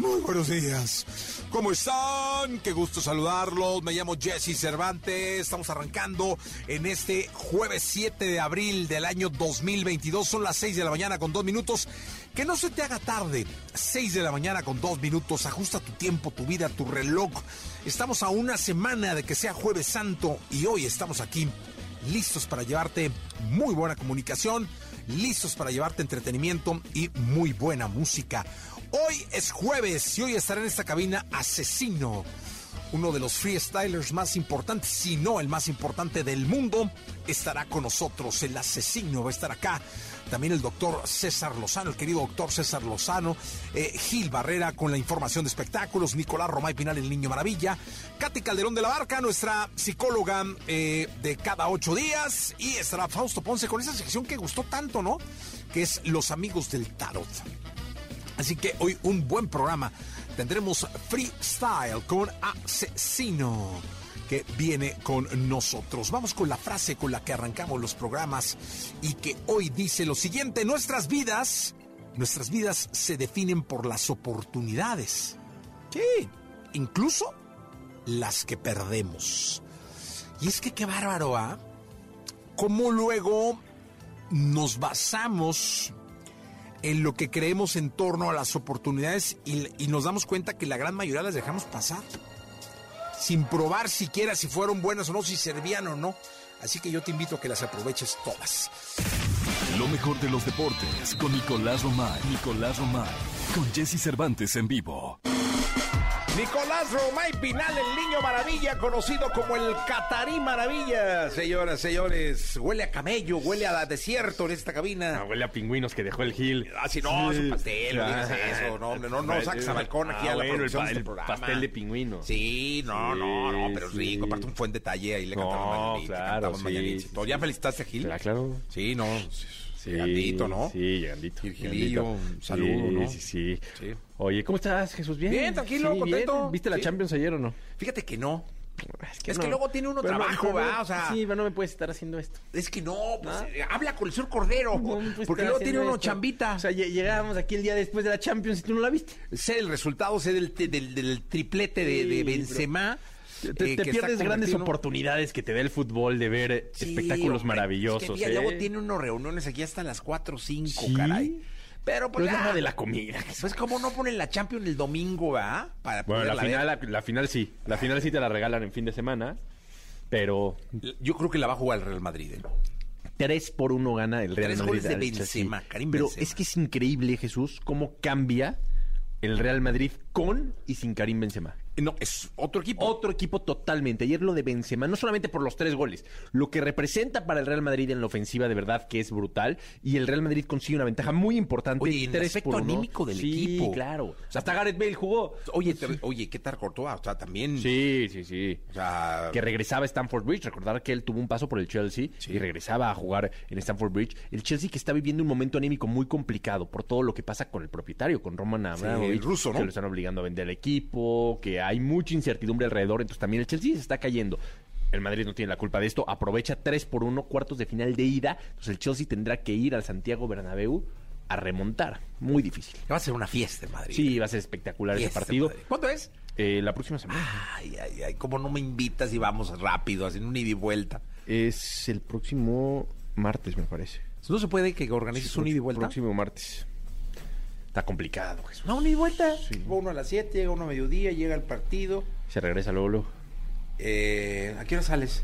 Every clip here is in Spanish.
muy buenos días. ¿Cómo están? Qué gusto saludarlos. Me llamo Jesse Cervantes. Estamos arrancando en este jueves 7 de abril del año 2022. Son las 6 de la mañana con dos minutos. Que no se te haga tarde. 6 de la mañana con dos minutos. Ajusta tu tiempo, tu vida, tu reloj. Estamos a una semana de que sea jueves santo y hoy estamos aquí listos para llevarte muy buena comunicación, listos para llevarte entretenimiento y muy buena música. Hoy es jueves y hoy estará en esta cabina Asesino, uno de los freestylers más importantes, si no el más importante del mundo, estará con nosotros. El Asesino va a estar acá. También el doctor César Lozano, el querido doctor César Lozano, eh, Gil Barrera con la información de espectáculos, Nicolás Romay Pinal, el Niño Maravilla, Katy Calderón de la Barca, nuestra psicóloga eh, de cada ocho días, y estará Fausto Ponce con esa sección que gustó tanto, ¿no? Que es Los Amigos del Tarot. Así que hoy un buen programa. Tendremos freestyle con Asesino que viene con nosotros. Vamos con la frase con la que arrancamos los programas y que hoy dice lo siguiente, nuestras vidas, nuestras vidas se definen por las oportunidades. Sí, incluso las que perdemos. Y es que qué bárbaro, ¿ah? Cómo luego nos basamos en lo que creemos en torno a las oportunidades y, nos damos cuenta que la gran mayoría las dejamos pasar. Sin probar siquiera si fueron buenas o no, si servían o no. Así que yo te invito a que las aproveches todas. Lo mejor de los deportes con Nicolás Romay. Nicolás Romay. Con Jesse Cervantes en vivo. Nicolás Romay Pinal, el niño maravilla, conocido como el Catarí Maravilla. Señoras, señores, huele a camello, huele a desierto en esta cabina. No, huele a pingüinos que dejó el Gil. Ah, sí, no, es un pastel, no digas eso. No, no, no, no saques a balcón aquí ah, a la bueno, producción el, de este el programa. pastel de pingüino. Sí, no, no, no, pero es Sí, rico. sí. Aparte un buen detalle ahí le No, cantamos mañanita. claro, cantamos sí, sí. ¿Ya sí. felicitaste a Gil? Ah, claro. Sí, no. Sí, Llegandito, ¿no? Sí, llegandito. Gilillo, llegandito. un saludo, sí, ¿no? Sí, sí, Sí. Oye, ¿cómo estás, Jesús? ¿Bien? Bien, tranquilo, Sí, contento. bien. ¿Viste la Sí. Champions ayer o no? Fíjate que no. Es que no. luego tiene uno Pero trabajo, no, ¿va? O sea, Sí, pero no me puedes estar haciendo esto. es que no, pues, ¿Ah? eh, habla con el señor Cordero. No porque luego tiene uno esto. chambita. O sea, lle- llegábamos aquí el día después de la Champions y tú no la viste. sé el resultado, sé del, del, del triplete de, Benzema. Te, eh, te pierdes grandes oportunidades que te da el fútbol de ver eh, Sí, espectáculos hombre, maravillosos. es que, mira, ¿eh? Luego tiene unos reuniones aquí hasta las 4 o 5, Sí. caray. Pero Pero pues es ya. nada de la comida. Pues como no ponen la Champions el domingo, ¿va? Para Bueno, la final, la, la final sí. La final sí te la regalan en fin de semana. Pero Yo creo que la va a jugar el Real Madrid. ¿eh? 3 por 1 gana el Real Tres Madrid. goles de. Benzema, Karim Pero Benzema. es que es increíble, Jesús, cómo cambia el Real Madrid con y sin Karim Benzema. No, es otro equipo. Otro equipo totalmente. Ayer lo de Benzema, no solamente por los tres goles, lo que representa para el Real Madrid en la ofensiva de verdad que es brutal. Y el Real Madrid consigue una ventaja muy importante. Oye, y el aspecto anímico del Sí, equipo. claro. O sea, hasta Gareth Bale jugó. Oye, te- oye, ¿qué tal Courtois? O sea, también. Sí, sí, sí. O sea, que regresaba a Stamford Bridge. Recordar que él tuvo un paso por el Chelsea Sí. y regresaba a jugar en Stamford Bridge. El Chelsea que está viviendo un momento anímico muy complicado por todo lo que pasa con el propietario, con Roman Abramovich. el ruso, ¿no? Que lo están obligando a vender el equipo, que hay mucha incertidumbre alrededor. Entonces también el Chelsea se está cayendo. El Madrid no tiene la culpa de esto. Aprovecha 3 por 1, cuartos de final de ida. Entonces el Chelsea tendrá que ir al Santiago Bernabéu a remontar. Muy difícil. va a ser una fiesta en Madrid. Sí, va a ser espectacular ese partido. ¿Cuándo es? Eh, la próxima semana. Ay, ay, ay, ¿cómo no me invitas y vamos rápido, haciendo un ida y vuelta? Es el próximo martes, me parece. ¿No se puede que organices un ida y vuelta? Próximo martes. Está complicado, Jesús. No, y vuelta. Va uno a las 7, llega uno a mediodía, llega el partido. Se regresa luego, luego. Eh, ¿A qué hora sales?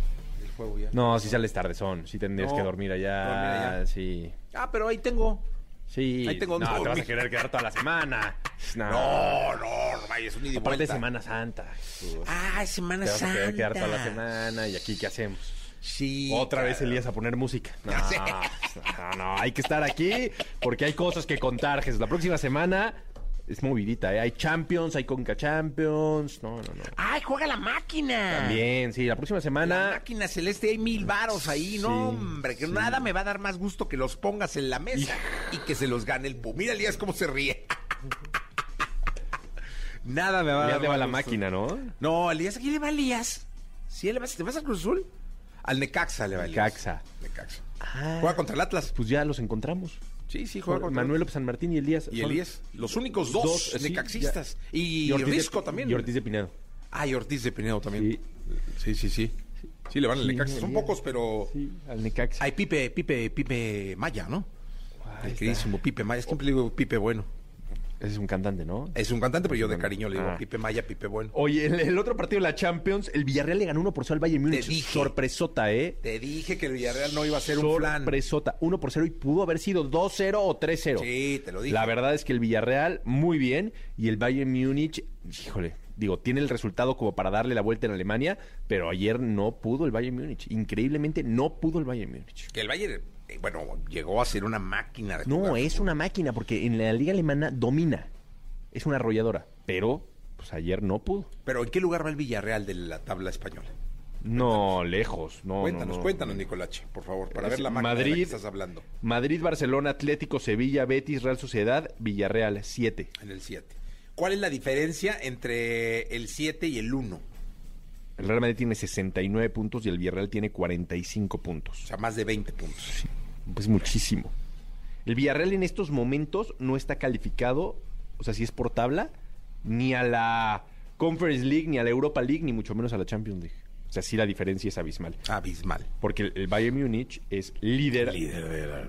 juego ya. No, si sales tardezón, si tendrías No, que dormir allá, dormir allá. sí. Ah, pero ahí tengo. Sí. Ahí tengo no, te vas a querer quedar toda la semana. No. No, no, no vayas, un ida y Aparte de vuelta. Semana Santa. Jesús. Ah, es Semana te vas a Santa. querer quedar toda la semana y aquí ¿qué hacemos? Sí. Otra vez. Elías a poner música. No, Ya no, no, hay que estar aquí porque hay cosas que contar, Jesús. La próxima semana es movidita, ¿eh? Hay Champions, hay Conca Champions. No, no, no. ¡Ay, juega la máquina! También, sí, la próxima La semana. máquina celeste, hay mil varos ahí, no, hombre, que sí. nada me va a dar más gusto que los pongas en la mesa y que se los gane el Pum. Mira, Elías, cómo se ríe. nada me va a Ya dar le va más la máquina, ¿no? No, Elías, ¿a quién le va Elías? ¿Sí le vas, ¿Te vas al Cruz Azul? Al Necaxa le va. Necaxa. Necaxa. Ah, Juega contra el Atlas. Pues ya los encontramos. Sí, sí, juega contra Manuel López San Martín y Elías. Y Elías. Los únicos dos, necaxistas. Y, Ortiz de- Risco también. Y Ortiz de Pinedo. Ah, y Ortiz de Pinedo también. Sí. Sí, sí, sí. Sí, le van al Necaxa. Son pocos, pero... Sí, al Necaxa. Hay Pipe, Pipe, Pipe Maya, ¿no? Ahí El queridísimo Pipe Maya. Siempre le digo Pipe Bueno. Ese es un cantante, ¿no? Es un cantante, pero yo de cariño le digo Ah. Pipe Maya, Pipe Bueno. Oye, el, el otro partido de la Champions, el Villarreal le ganó 1 por 0 al Bayern Múnich. dije. Sorpresota, ¿eh? Te dije que el Villarreal no iba a ser un flan. Sorpresota. 1 por 0 y pudo haber sido 2-0 o 3-0. Sí, te lo dije. La verdad es que el Villarreal, muy bien. Y el Bayern Múnich, híjole, digo, tiene el resultado como para darle la vuelta en Alemania, pero ayer no pudo el Bayern Múnich. Increíblemente, no pudo el Bayern Múnich. Que el Bayern, bueno, llegó a ser una máquina de No, es una máquina, porque en la liga alemana domina. Es una arrolladora. Pero, pues ayer no pudo. Pero ¿en qué lugar va el Villarreal de la tabla española? No, lejos. No, cuéntanos, no, no. cuéntanos, Nicolache, por favor, para Es ver la máquina de la que Madrid. estás hablando. Madrid, Barcelona, Atlético, Sevilla, Betis, Real Sociedad, Villarreal, 7. En el 7. ¿Cuál es la diferencia entre el 7 y el 1? El Real Madrid tiene 69 puntos y el Villarreal tiene 45 puntos. O sea, más de 20 puntos. Pues muchísimo. El Villarreal en estos momentos no está calificado, o sea, si es por tabla, ni a la Conference League, ni a la Europa League, ni mucho menos a la Champions League. O sea, sí la diferencia es abismal. Abismal. Porque el, el Bayern Múnich es líder, Líder del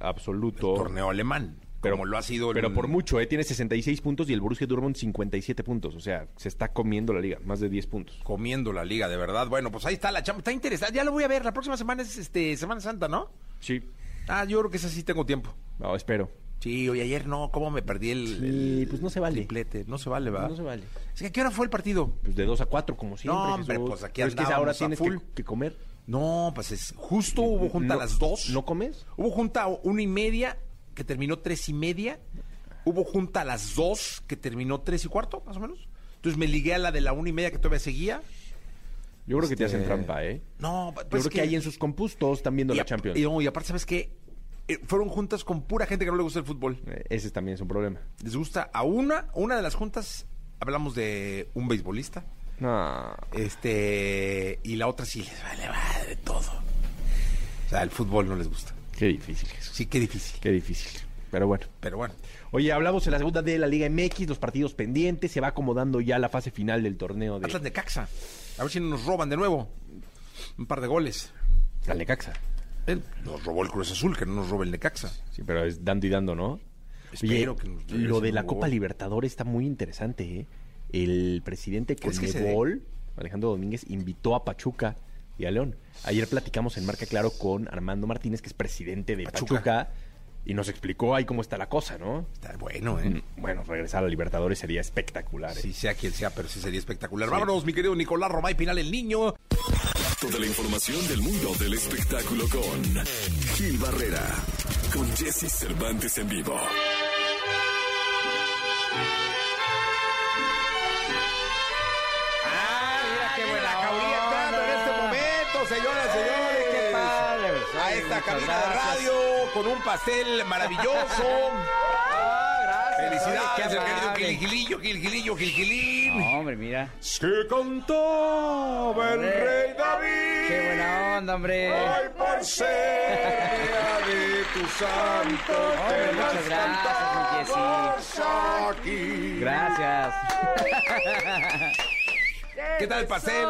absoluto. torneo alemán. Pero, como lo ha sido el- pero por mucho, ¿eh? tiene 66 puntos y el Borussia Dortmund 57 puntos. O sea, se está comiendo la liga, más de 10 puntos. comiendo la liga, de verdad. Bueno, pues ahí está la chamba. Está interesante. Ya lo voy a ver. La próxima semana es este Semana Santa, ¿no? Sí, Ah, yo creo que esa sí tengo tiempo. no, espero. Sí, oye, ayer no, ¿cómo me perdí el, Sí, el pues no se vale. triplete? No se vale, ¿verdad? No se vale. Es que ¿a qué hora fue el partido? Pues de 2 a 4, como siempre. No, hombre, Jesús. pues aquí Pero es que ahora tienes full. que, que comer. No, pues es justo hubo junta No- a las dos. ¿No comes? Hubo junta a una y media, que terminó tres y media. Hubo junta a las dos, que terminó tres y cuarto, más o menos. Entonces me ligué a la de la una y media que todavía seguía. Yo creo que te Este, hacen trampa, ¿eh? No, Yo pues creo que, ahí en sus compus todos están viendo y, la Champions. Y, no, y aparte, ¿sabes qué? Eh, fueron juntas con pura gente que no le gusta el fútbol. Eh, Ese también es un problema. Les gusta a una, una de las juntas, hablamos de un beisbolista. No. Este, y la otra sí les vale madre todo. O sea, el fútbol no les gusta. Qué difícil, Jesús. Sí, qué difícil. Qué difícil. Pero bueno. Pero bueno. Oye, hablamos en la segunda de la Liga MX, los partidos pendientes, se va acomodando ya la fase final del torneo de Atlas de Caxa. A ver si no nos roban de nuevo. Un par de goles. al Necaxa. Él nos robó el Cruz Azul, que no nos robe el Necaxa. Sí, pero es dando y dando, ¿no? Espero que nos lo de la. Copa Libertadores está muy interesante, ¿eh? El presidente ¿Crees que se Conmebol, Alejandro Domínguez, invitó a Pachuca y a León. Ayer platicamos en Marca Claro con Armando Martínez, que es presidente de Pachuca. Pachuca, y nos explicó ahí cómo está la cosa, ¿no? Está bueno, ¿eh? Mm, Bueno, regresar a Libertadores sería espectacular. ¿eh? Sí, sea quien sea, pero sí sería espectacular. Vámonos, mi querido Nicolás Romay Pinal, el niño. Toda la información del mundo del espectáculo con Gil Barrera, con Jesse Cervantes en vivo. Señoras y señores. Qué padre, A Ay, esta cabina de radio con un pastel maravilloso. Ah, gracias. Felicidades, el querido. Gilgilillo, Gilgilillo, Gilgilín. No, hombre, mira. Que cantaba el rey David. Qué buena onda, hombre. Hoy por ser de tu santo, Hombre, te muchas las gracias, aquí. Gracias. ¿Qué tal el pastel?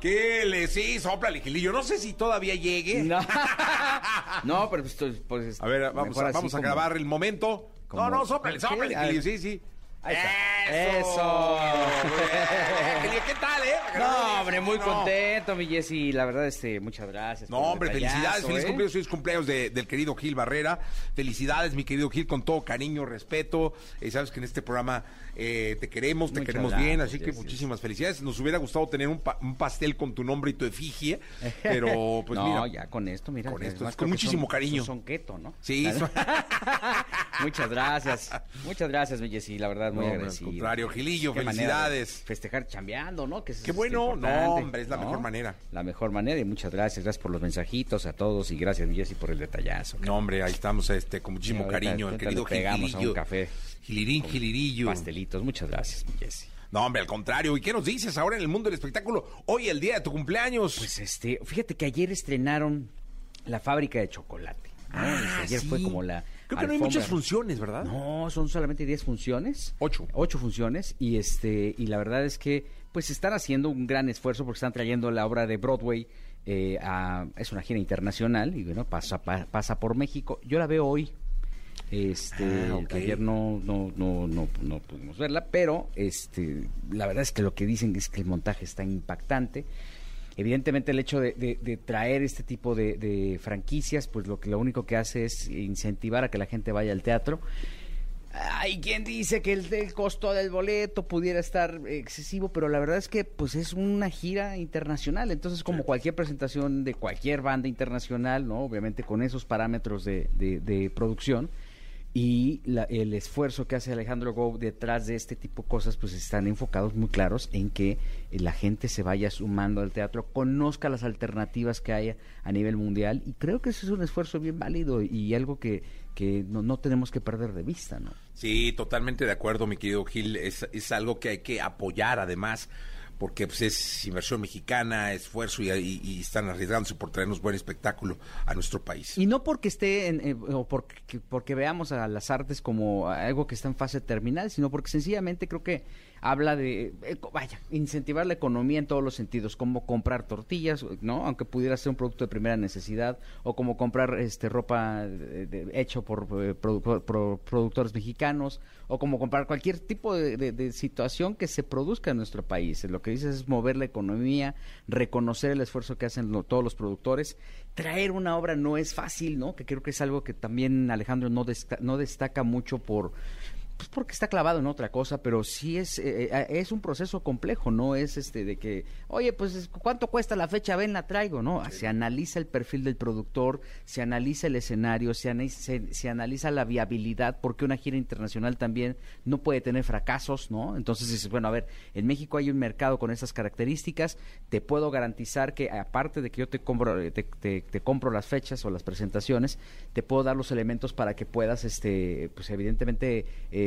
¿Qué le sí, sopla, Gilillo? No sé si todavía llegue. No, no pero pues, pues, A ver, vamos, a, vamos a como- grabar el momento. como- No, no, sóplale, Sí, sóplale, a ver. Gilillo, sí, sí. Ahí está. ¡Eso! Eso. ¿Qué tal, eh? No, hombre, muy No. contento, mi Jessy. La verdad, este, muchas gracias. No, hombre, felicidades, feliz ¿eh? cumpleaños, feliz cumpleaños de- del querido Gil Barrera. Felicidades, mi querido Gil, con todo cariño, respeto. Eh, sabes que en este programa eh, te queremos, te Muchas queremos gracias, bien, así que Jessy. muchísimas felicidades. Nos hubiera gustado tener un, pa- un pastel con tu nombre y tu efigie, pero pues no, mira. ya con esto, mira. Con esto, con muchísimo son- cariño. Son keto, ¿no? Sí, son- Muchas gracias. Muchas gracias, Jessy. La verdad, muy No, hombre, al agradecido. contrario, Gilillo, Qué felicidades. Festejar chambeando, ¿no? Que Qué es bueno, no, hombre, es la mejor manera. La mejor manera y muchas gracias. Gracias por los mensajitos a todos y gracias, Jessy, por el detallazo. No, hombre, ahí estamos este, con muchísimo Sí, ahorita- cariño, el ahorita querido le pegamos a un Gilillo. café. Gilirín, Gilirillo. Muchas gracias, mi Jessy. No, hombre, al contrario. ¿Y qué nos dices ahora en el mundo del espectáculo? Hoy, el día de tu cumpleaños. Pues este, fíjate que ayer estrenaron la fábrica de chocolate. ¿no? Ah, Este, ayer sí. fue como la. Creo que no hay alfombra- muchas funciones, ¿verdad? No, son solamente 10 funciones. Ocho. Ocho funciones. Y este, y la verdad es que, pues están haciendo un gran esfuerzo porque están trayendo la obra de Broadway. eh, a- es una gira internacional y bueno, pasa, pa- pasa por México. Yo la veo hoy. Este, Ah, ayer no, no, no, no, no pudimos verla, pero este, la verdad es que lo que dicen es que el montaje está impactante. Evidentemente el hecho de, de- de traer este tipo de, de franquicias, pues lo que lo único que hace es incentivar a que la gente vaya al teatro. Hay quien dice que el, el costo del boleto pudiera estar excesivo, pero la verdad es que pues es una gira internacional, entonces como cualquier presentación de cualquier banda internacional, no, obviamente con esos parámetros de producción y la- el esfuerzo que hace Alejandro Gou detrás de este tipo de cosas, pues están enfocados muy claros en que eh, la gente se vaya sumando al teatro, conozca las alternativas que hay a nivel mundial y creo que eso es un esfuerzo bien válido y algo que, que no, no tenemos que perder de vista, ¿no? Sí, totalmente de acuerdo, mi querido Gil. Es, es algo que hay que apoyar, además, porque pues, es inversión mexicana, esfuerzo y, están arriesgándose por traernos buen espectáculo a nuestro país. Y no porque esté, en, eh, o porque, porque veamos a las artes como algo que está en fase terminal, sino porque sencillamente creo que habla de, eh, vaya, incentivar la economía en todos los sentidos, como comprar tortillas, ¿no? Aunque pudiera ser un producto de primera necesidad, o como comprar este ropa de- hecho por eh, por- productores mexicanos, o como comprar cualquier tipo de, de- situación que se produzca en nuestro país. Lo que dices es mover la economía, reconocer el esfuerzo que hacen todos los productores. Traer una obra no es fácil, ¿no? Que creo que es algo que también Alejandro no, desta- no destaca mucho por pues porque está clavado en otra cosa, pero sí es eh, eh, es un proceso complejo, no es este de que, oye, pues es- cuánto cuesta la fecha, ven la traigo, no, se analiza el perfil del productor, se analiza el escenario, se, se, se analiza la viabilidad, porque una gira internacional también no puede tener fracasos, ¿no? Entonces dices, bueno, a ver, en México hay un mercado con esas características, te puedo garantizar que aparte de que yo te compro eh, te, te- te compro las fechas o las presentaciones, te puedo dar los elementos para que puedas este pues evidentemente eh,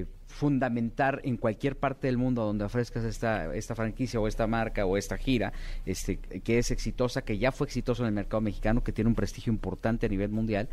eh, fundamentar en cualquier parte del mundo donde ofrezcas esta esta franquicia o esta marca o esta gira este que es exitosa que ya fue exitoso en el mercado mexicano que tiene un prestigio importante a nivel mundial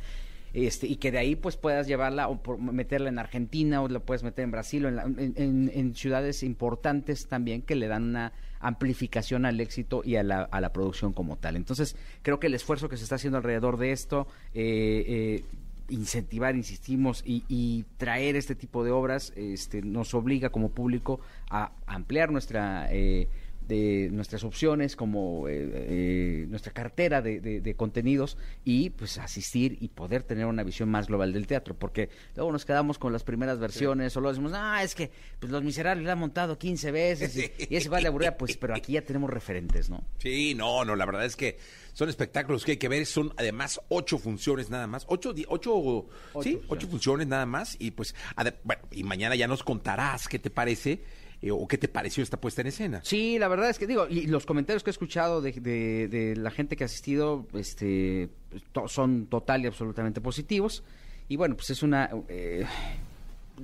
este, y que de ahí pues puedas llevarla o meterla en Argentina o la puedes meter en Brasil o en, la- ciudades importantes también que le dan una amplificación al éxito y a la, a la producción como tal. Entonces creo que el esfuerzo que se está haciendo alrededor de esto, eh, eh, incentivar, insistimos, y, y traer este tipo de obras este, nos obliga como público a ampliar nuestra... eh, de nuestras opciones como eh, eh, nuestra cartera de, de- de contenidos y pues asistir y poder tener una visión más global del teatro porque luego nos quedamos con las primeras versiones o luego decimos ah es que pues los miserables la han montado 15 veces y, y ese vale aburrida pues pero aquí ya tenemos referentes no Sí, no, no, la verdad es que son espectáculos que hay que ver. Son además ocho funciones nada más. Ocho, di- ocho, sí, ocho funciones nada más. Y pues, bueno, y mañana ya nos contarás qué te parece eh, o qué te pareció esta puesta en escena. Sí, la verdad es que digo, y los comentarios que he escuchado de, de- de la gente que ha asistido este, to- son total y absolutamente positivos. Y bueno, pues es una eh,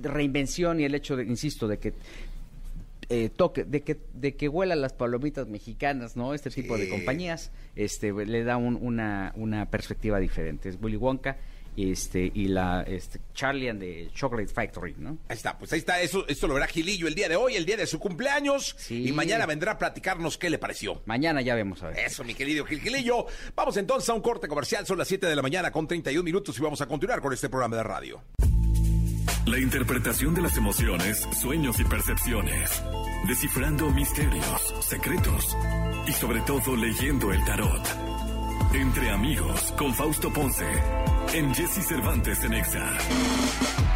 reinvención y el hecho de, insisto, de que eh, toque, de que, de que huelan las palomitas mexicanas, ¿no? Este tipo de compañías, este, le da un- una, una perspectiva diferente. Es Willy Wonka este, y la este, Charlie and the Chocolate Factory, ¿no? Ahí está, pues ahí está, eso, esto lo verá Gilillo el día de hoy, el día de su cumpleaños. Sí. Y mañana vendrá a platicarnos qué le pareció. Mañana ya vemos a ver. Eso, mi querido Gil Gilillo. Vamos entonces a un corte comercial, son las 7 de la mañana con 31 minutos y vamos a continuar con este programa de radio. La interpretación de las emociones, sueños y percepciones. Descifrando misterios, secretos y sobre todo leyendo el tarot. Entre amigos con Fausto Ponce. En Jesse Cervantes en Exa.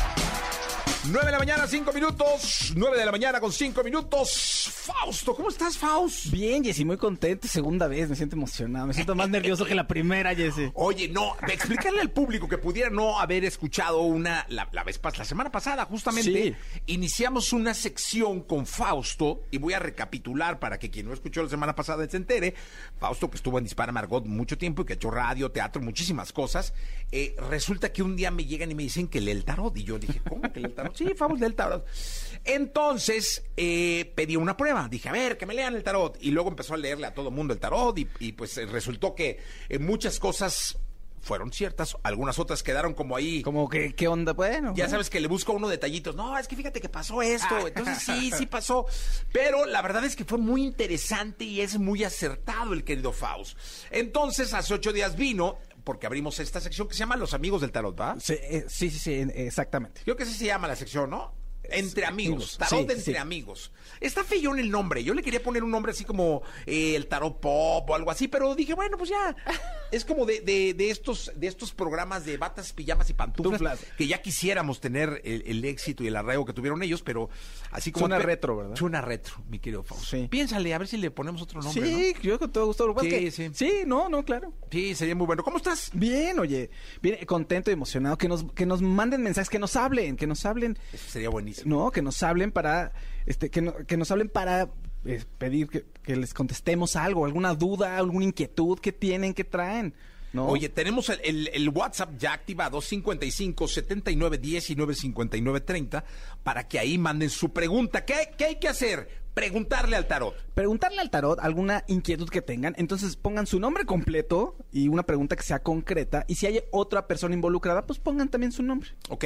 9 de la mañana, 5 minutos. 9 de la mañana con 5 minutos. Fausto, ¿cómo estás, Faust? Bien, Jessy, muy contento. Segunda vez, me siento emocionado. Me siento más nervioso que la primera, Jessy. Oye, no, explicarle al público que pudiera no haber escuchado una, la, la vez pas- la semana pasada, justamente, iniciamos una sección con Fausto, y voy a recapitular para que quien no escuchó la semana pasada se entere. Fausto, que estuvo en Dispara Margot mucho tiempo y que ha hecho radio, teatro, muchísimas cosas. eh, resulta que un día me llegan y me dicen que lee el tarot, y yo dije, ¿cómo que lee el tarot? Sí, Fausto lee el tarot. Entonces, eh, pedí una prueba. Dije, a ver, que me lean el tarot. Y luego empezó a leerle a todo mundo el tarot y, y, pues eh, resultó que eh, muchas cosas fueron ciertas, algunas otras quedaron como ahí. Como que, ¿qué onda? Bueno. Ya sabes que le busco uno detallitos. No, es que fíjate que pasó esto. Entonces sí, sí pasó. Pero la verdad es que fue muy interesante y es muy acertado el querido Faust. Entonces, hace ocho días vino, porque abrimos esta sección que se llama Los Amigos del Tarot, ¿va? Sí, eh, sí, sí, sí, exactamente. Creo que así se llama la sección, ¿no? Entre amigos, tarot sí, entre sí. amigos. Está feyón el nombre. Yo le quería poner un nombre así como eh, el tarot pop o algo así, pero dije, bueno, pues ya. Es como de, de- de estos, de estos programas de batas, pijamas y pantuflas Tuflas. que ya quisiéramos tener el, el éxito y el arraigo que tuvieron ellos, pero así como Suena retro, ¿verdad? Suena retro, mi querido Fausto. Sí. Piénsale, a ver si le ponemos otro nombre. sí, yo con todo gusto. Sí, que- sí. sí, no, no, claro. ¿no? Sí, sería muy bueno. ¿Cómo estás? Bien, oye, bien, contento y emocionado. Que nos, que nos manden mensajes, que nos hablen, que nos hablen. Eso sería buenísimo. No, que nos hablen para, este, que, no- que nos hablen para eh, pedir que, que les contestemos algo, alguna duda, alguna inquietud que tienen, que traen. ¿no? Oye, tenemos el, el- el WhatsApp ya activado, 55 79 19 59 30, para que ahí manden su pregunta. ¿Qué, qué hay que hacer? Preguntarle al tarot. preguntarle al tarot alguna inquietud que tengan, entonces pongan su nombre completo y una pregunta que sea concreta, y si hay otra persona involucrada, pues pongan también su nombre. Ok.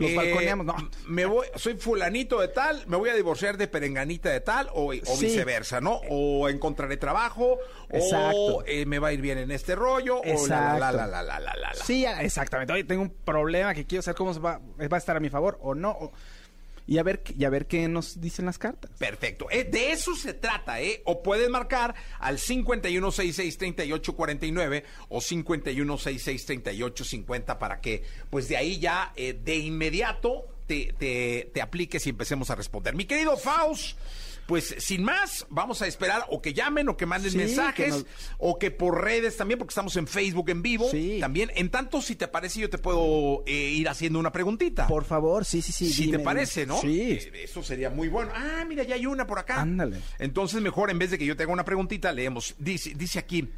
Los balconeamos, no. Me voy, soy fulanito de tal, me voy a divorciar de perenganita de tal, o, o Sí. viceversa, ¿no? O encontraré trabajo, o eh, me va a ir bien en este rollo, o la, la, la, la, la, la, la. Sí, exactamente. Oye, tengo un problema que quiero saber cómo se va, va a estar a mi favor o no. o- y a ver, y a ver qué nos dicen las cartas. Perfecto. Eh, de eso se trata, ¿eh? O puedes marcar al 5166-3849 o 5166-3850 para que, pues de ahí ya eh, de inmediato te, te, te apliques y empecemos a responder. Mi querido Faust, pues sin más, vamos a esperar o que llamen o que manden Sí, mensajes que nos- o que por redes también, porque estamos en Facebook en vivo. Sí. También, en tanto, si te parece, yo te puedo eh, ir haciendo una preguntita. Por favor, sí, sí, sí. Si dime, te parece, dime. ¿no? Sí. Eh, Eso sería muy bueno. Ah, mira, ya hay una por acá. Ándale. Entonces, mejor en vez de que yo te haga una preguntita, leemos. Dice, dice aquí,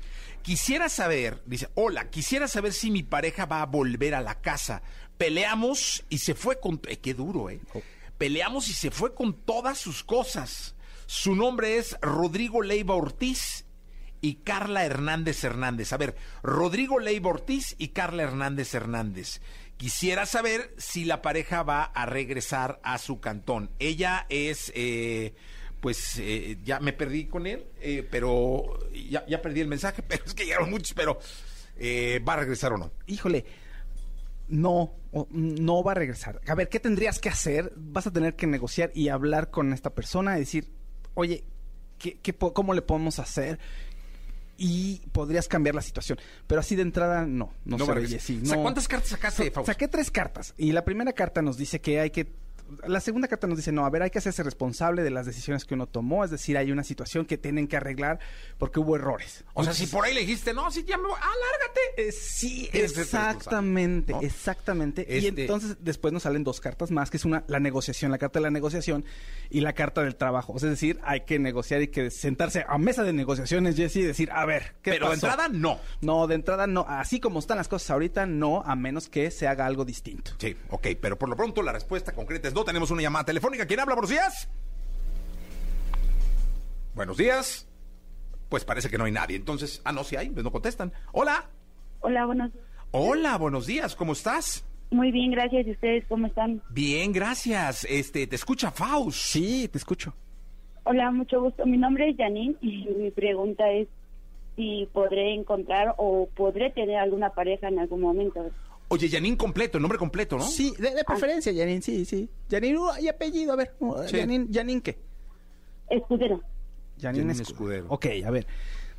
quisiera saber, dice, hola, quisiera saber si mi pareja va a volver a la casa. Peleamos y se fue con... eh, qué duro, ¿eh? Oh. Peleamos y se fue con todas sus cosas. Su nombre es Rodrigo Leiva Ortiz y Carla Hernández Hernández. A ver, Rodrigo Leiva Ortiz y Carla Hernández Hernández. Quisiera saber si la pareja va a regresar a su cantón. Ella es, eh, pues, eh, ya me perdí con él, eh, pero ya, ya perdí el mensaje, pero es que llegaron muchos, pero eh, ¿va a regresar o no? Híjole, no, no va a regresar. A ver, ¿qué tendrías que hacer? Vas a tener que negociar y hablar con esta persona y decir, oye, ¿qué, qué ¿cómo le podemos hacer? Y podrías cambiar la situación. Pero así de entrada, no. No, No se O sea. ¿Cuántas cartas sacaste, Sa- Fausto? Saqué tres cartas. Y la primera carta nos dice que hay que. La segunda carta nos dice, no, a ver, hay que hacerse responsable de las decisiones que uno tomó. Es decir, hay una situación que tienen que arreglar porque hubo errores. O sea, si por ahí le dijiste, no, si ya me voy, ah, lárgate. Eh, sí, exactamente, exactamente. Y Este- entonces después nos salen dos cartas más, que es una la negociación, la carta de la negociación y la carta del trabajo. O sea, es decir, hay que negociar y que sentarse a mesa de negociaciones, Jesse, y decir, a ver, ¿qué Pero de entrada, no. No, de entrada no. Así como están las cosas ahorita, no, a menos que se haga algo distinto. Sí, ok, pero por lo pronto la respuesta concreta es Tenemos una llamada telefónica. ¿Quién habla? Buenos días. Buenos días. Pues parece que no hay nadie. Entonces, ah, no, sí hay, pues no contestan. Hola. Hola, buenos. Hola, buenos días. ¿Cómo estás? Muy bien, gracias. ¿Y ustedes cómo están? Bien, gracias. Este, te escucha Faust. Sí, te escucho. Hola, mucho gusto. Mi nombre es Janine y mi pregunta es si podré encontrar o podré tener alguna pareja en algún momento. Oye, Janine completo, el nombre completo, ¿no? Sí, de, de preferencia, Janine, sí, sí. Janine, uh, y apellido, a ver. uh, Sí. ¿qué? Escudero. Janine, Janine Escudero. Escudero. Ok, a ver.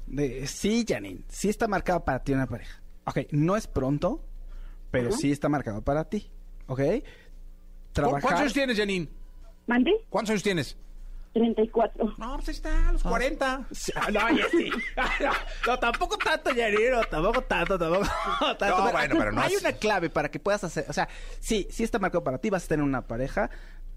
De- sí, Janine, sí está marcado para ti una pareja. Ok, no es pronto, pero sí está marcado para ti. ¿Ok? ¿Cu- Trabajar. ¿Cuántos años tienes, Janine? ¿Mande? ¿Cuántos años tienes? 34. No, pues ahí está, a los 40. Sí, ah, No, ya sí. No, no, tampoco tanto, Janine, no, tampoco tanto, tampoco tanto. No, Pero bueno, pero no Hay es- una clave para que puedas hacer, o sea, sí, sí está marcado para ti, vas a tener una pareja.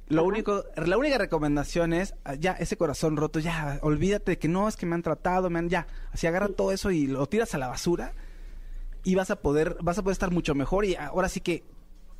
Lo único, la única recomendación es, ah, ya, ese corazón roto, ya, olvídate de que no, es que me han tratado, me han, ya, así agarra todo eso y lo tiras a la basura y vas a poder, vas a poder estar mucho mejor y ahora sí que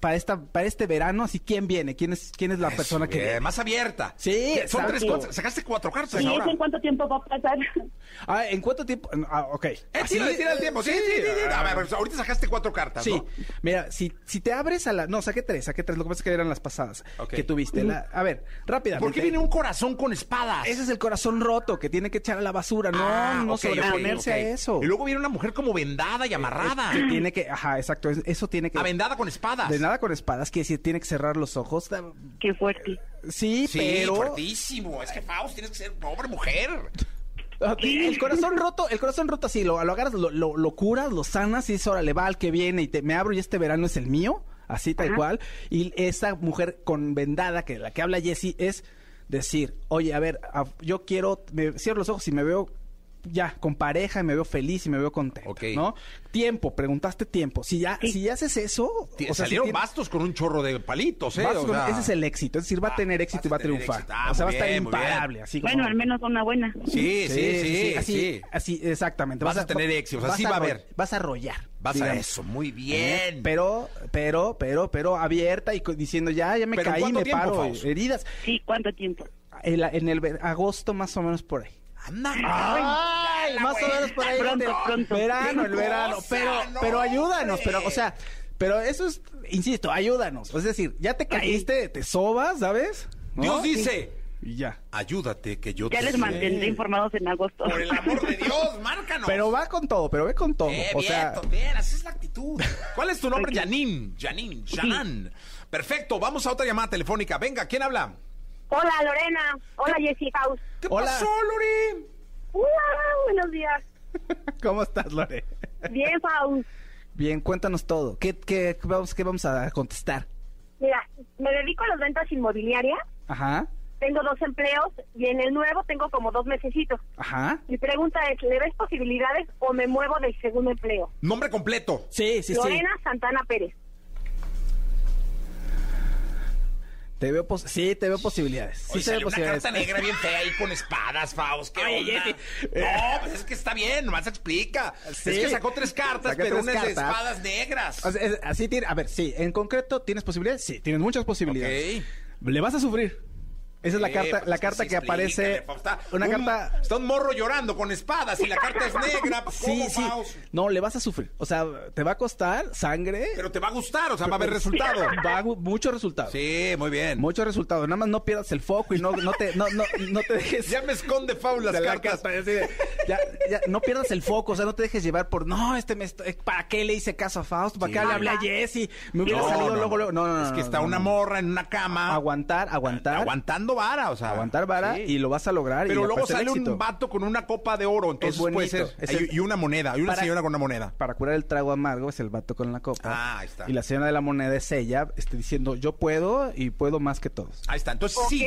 para esta, para este verano, así quién viene, quién es, quién es la Eso, persona que viene. Más abierta. Sí. Son exacto. tres, cuatro- sacaste cuatro cartas ¿Y ahora. eso en cuánto tiempo va a pasar? Ah, ¿en cuánto tiempo? Ah, ok. Eh, Así- tira, tira el tiempo. Sí, sí, sí. sí. A ver, pues, ahorita sacaste cuatro cartas, Sí, ¿no? mira, si, si te abres a la... No, saqué tres, saqué tres. Lo que pasa es que eran las pasadas que tuviste. La- a ver, rápidamente. ¿Por qué viene un corazón con espadas? Ese es el corazón roto que tiene que echar a la basura. No, Ah, no ok, sobreponerse ok, ok. a eso. Y luego viene una mujer como vendada y amarrada. Que tiene que... Ajá, exacto. es- Eso tiene que... Ah, vendada con espadas. De nada con espadas, quiere decir, tiene que cerrar los ojos. Qué fuerte. Sí, Sí, pero... fuertísimo. Es que Faust tienes que ser pobre mujer. El corazón roto, el corazón roto así, lo, lo agarras, lo, lo, lo curas, lo sanas y es órale, va al que viene y te, me abro y este verano es el mío, así tal cual. Y esa mujer con vendada, que la que habla Jessie, es decir, oye, a ver, a- yo quiero, me cierro los ojos y me veo ya con pareja y me veo feliz y me veo contento. Tiempo, preguntaste tiempo. Si ya, si ya haces eso, o sea, si Salieron tiene- bastos con un chorro de palitos, ¿eh? vas O con- sea, ese es el éxito, es decir, va a Ah, tener éxito y va a triunfar. Ah, o sea, va a estar bien, imparable, así como... Bueno, al menos una buena. Sí, sí, sí, sí. así, así, exactamente. Vas a tener éxito, o sea, vas sí va a haber. Vas a arrollar. Vas a eso, muy ¿Eh? bien. Pero, pero, pero, pero abierta y diciendo ya, ya me ¿Pero en caí, me tiempo, paro, Faust? heridas. Sí, ¿cuánto tiempo? En, la- en el agosto más o menos por ahí. Anda. Ay, más o menos por ahí. Pronto, pronto. Verano, ¡Qué el verano. Pero, No, pero ayúdanos, pero, o sea, pero eso es, insisto, ayúdanos. Es decir, ya te caíste, te sobas, ¿sabes? ¿No? Dios dice, Y ya. ayúdate que yo Ya te les mantendré informados en agosto. Por el amor de Dios, márcanos. Pero va con todo, pero ve con todo. Eh, o bien, sea, bien, así es la actitud. ¿Cuál es tu nombre? Janine. Janine, Janan. Perfecto, vamos a otra llamada telefónica. Venga, ¿quién habla? Hola Lorena, hola Jessie House. ¿Qué Hola. pasó, Lori? Hola, buenos días. ¿cómo estás, Lore? Bien, Faust. Bien, cuéntanos todo. ¿Qué, qué, vamos, qué vamos a contestar? Mira, me dedico a las ventas inmobiliarias. Ajá, Tengo dos empleos y en el nuevo tengo como dos mesecitos. ajá. Mi pregunta es, ¿le ves posibilidades o me muevo del segundo empleo? Nombre completo. Sí, sí, sí. Lorena Santana Pérez. Te veo pos- sí, te veo posibilidades. Sí, te veo salió una posibilidades. carta negra bien fea ahí con espadas, Faust. ¿Qué Oye, onda? No, pues es que está bien, nomás explica. Sí. Es que sacó tres cartas, pero tres unas de espadas negras. O sea, es- así tiene, a ver, sí, en concreto, ¿tienes posibilidades? Sí, tienes muchas posibilidades. Ok. Le vas a sufrir. Esa es la Eh, carta, pues la carta que aparece. Faust. Está Una un- carta. Está un morro llorando con espadas y la carta es negra. Pues, Sí, ¿cómo, sí. Faust? No, le vas a sufrir. O sea, te va a costar sangre. Pero te va a gustar, o sea, va a haber resultado. Va a mucho resultado. Sí, muy bien. Mucho resultado. Nada más no pierdas el foco y no, no te, no, no, no te dejes. Ya me esconde Faust las de la cartas. carta, ya, ya, no pierdas el foco, o sea, no te dejes llevar por, no, este me, ¿para qué le hice caso a Faust? ¿Para Sí. qué le hablé a Jesse? Me hubiera No, salido luego, no. luego. No, no. Es que está una morra en una cama. Aguantar, aguantar. Aguantando vara, o sea. aguantar vara Sí. y lo vas a lograr. y Pero luego sale un vato con una copa de oro, entonces puede bonito. ser. Es Y- el- y una moneda, y una Para- señora con una moneda. Para curar el trago amargo es el vato con la copa. Ah, ahí está. Y la señora de la moneda es ella, este, diciendo, yo puedo y puedo más que todos. Ahí está, entonces sí.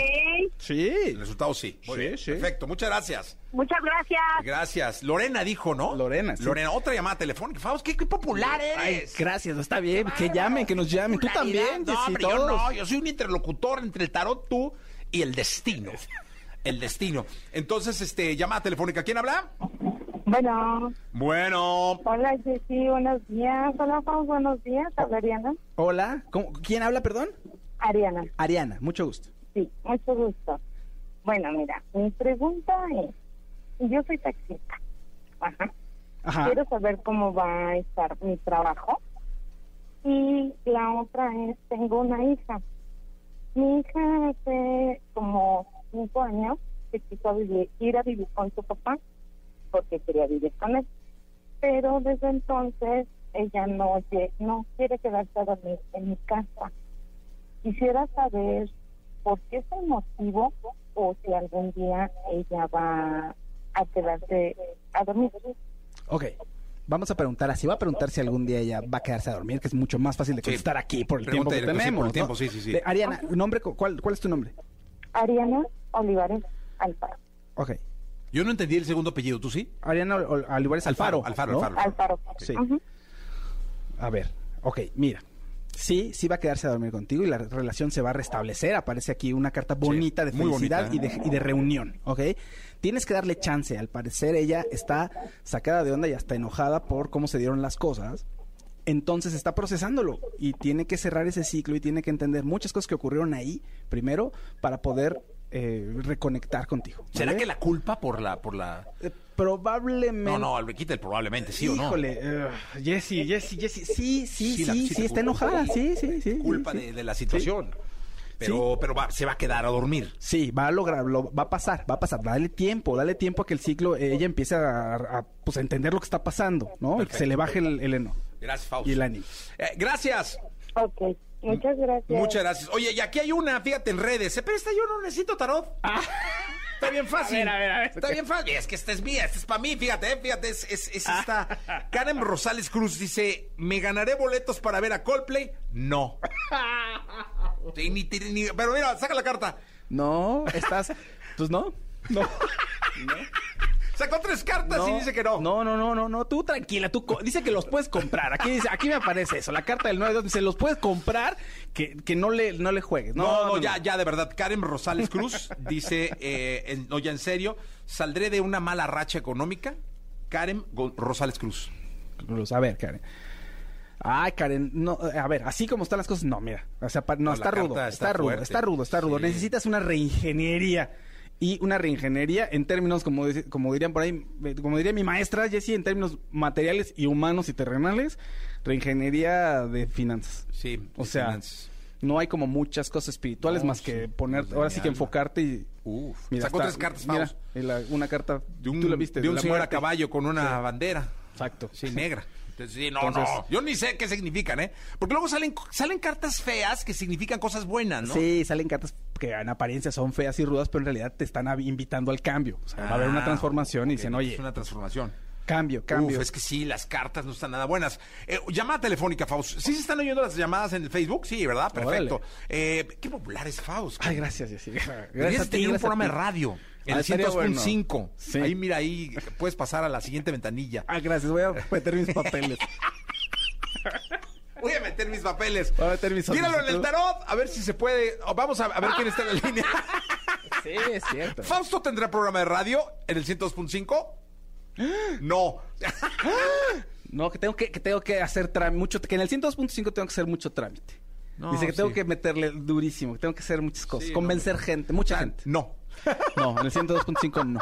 Sí. El resultado sí. Muy Sí, bien. sí. Perfecto, muchas gracias. muchas gracias. Gracias. Lorena dijo, ¿no? Lorena, sí. Lorena, otra llamada telefónica. Faust, qué, qué popular eres. Ay, gracias, está bien. Que llamen, que nos llamen. Tú también, No, hombre, yo no, yo soy un interlocutor entre el tarot, tú y el destino. El destino. Entonces, este, llamada telefónica. ¿Quién habla? Bueno, Bueno. hola Jessy, buenos días. Hola Faust, buenos días. Habla Ariana. Hola. ¿Cómo- ¿Quién habla, perdón? Ariana, Ariana, mucho gusto. sí, mucho gusto. Bueno, mira, mi pregunta es, yo soy taxista. Ajá. Ajá. Quiero saber cómo va a estar mi trabajo. Y la otra es, tengo una hija. Mi hija hace como cinco años que quiso vivir- ir a vivir con su papá porque quería vivir con él. Pero desde entonces ella no, no quiere quedarse a dormir en mi casa. Quisiera saber por qué es el motivo o si algún día ella va a quedarse a dormir. Ok. Vamos a preguntar así. Va a preguntar si algún día ella va a quedarse a dormir, que es mucho más fácil de Sí. contestar aquí por el Pregunta tiempo que tenemos. por el tiempo, ¿no? sí, sí, sí. De- Ariana, nombre, cu- ¿cuál, ¿cuál es tu nombre? Ariana Olivares Alfaro. Ok. Yo no entendí el segundo apellido, ¿tú sí? Ariana Ol- Ol- Olivares Alfaro. Alfaro, ¿no? Alfaro. Alfaro. Sí. A ver, ok, mira. Sí, sí va a quedarse a dormir contigo y la relación se va a restablecer. Aparece aquí una carta bonita de felicidad bonita, y, de, y de reunión, ¿ok? Tienes que darle chance. Al parecer ella está sacada de onda y hasta enojada por cómo se dieron las cosas. Entonces está procesándolo y tiene que cerrar ese ciclo y tiene que entender muchas cosas que ocurrieron ahí primero para poder eh, reconectar contigo. ¿Será que la culpa por la, por la... Eh, probablemente... No, no, quita el probablemente, ¿sí o no? Híjole, eh, Jessy, Jessy, Jessy, sí, sí, Sí, sí, la- sí, sí está enojada, sí, sí, sí. culpa sí, de, de la situación. Pero, pero va- se va a quedar a dormir. Sí, va a lograrlo, va a pasar, va a pasar. Dale tiempo, dale tiempo a que el ciclo, eh, ella empiece a, a, pues, a entender lo que está pasando, ¿no? Y que Perfecto. se le baje el, el eno Gracias, Fausto. y el ánimo. Eh, gracias. Ok, muchas gracias. Muchas gracias. Oye, y aquí hay una, fíjate en redes. ¿Se presta? Yo no necesito tarot. Está bien fácil. Ah. A ver, a ver, a ver. Está bien fácil. Es que esta es mía, esta es para mí. Fíjate, eh, fíjate, es, es, es esta. Karen Rosales Cruz dice: ¿Me ganaré boletos para ver a Coldplay? No. Sí, ni- ni- ni- pero mira, saca la carta. No, estás, pues no, no. Sacó tres cartas y dice que no. No, no, no, no, no, tú tranquila, tú co- dice que los puedes comprar. Aquí dice, aquí me aparece eso, la carta del 9 dice, los puedes comprar, que, que no le no le juegues. No, no, ya, ya, de verdad. Karen Rosales Cruz dice, eh, en- no, ya en serio, ¿saldré de una mala racha económica? Karen Go- Rosales Cruz. Cruz. A ver, Karen. Ay, Karen, no, a ver, así como están las cosas, no, mira, o sea, no, está rudo, está, está rudo, está rudo, está rudo. Sí. Necesitas una reingeniería y una reingeniería en términos, como, como dirían por ahí, eh, como diría mi maestra Jessie, en términos materiales y humanos y terrenales, reingeniería de finanzas. Sí, O sea, finanzas. no hay como muchas cosas espirituales No, más sí, que poner, pues ahora sí que alma. enfocarte y... Uf, Mira, sacó tres cartas, mira, la- una carta, De un, tú la viste, de un la señor a caballo con una bandera. Exacto. Sí, negra. Entonces, sí, no, Entonces- no. Yo ni sé qué significan, ¿eh? Porque luego salen, salen cartas feas que significan cosas buenas, ¿no? Sí, salen cartas que en apariencia son feas y rudas, pero en realidad te están invitando al cambio. O sea, va a haber una Ah, transformación y dicen, oye, Es una transformación. cambio, cambio. Uf, es que sí, las cartas no están nada buenas. Eh, llamada telefónica, Faust. ¿Sí se están oyendo las llamadas en el Facebook? Sí, ¿verdad? Perfecto. Eh, qué popular es Faust. Ay, gracias, Gracias a ti, tener un gracias programa de radio. En Ah, el estaría 102.5. Sí. Ahí, mira, ahí puedes pasar a la siguiente ventanilla. Ah, gracias, voy a meter mis papeles. Voy a meter mis papeles. Voy a meter mis Míralo en el tarot, a ver si se puede. Vamos a, a ver quién está en la línea. Sí, es cierto. ¿Fausto tendrá programa de radio en el 102.5? No. No, que tengo que, que tengo que hacer mucho, que en el 102.5 tengo que hacer mucho trámite. No, Dice que tengo sí. que meterle durísimo, que tengo que hacer muchas cosas, Sí, convencer no. gente, mucha gente. No. No, en el 102.5 no.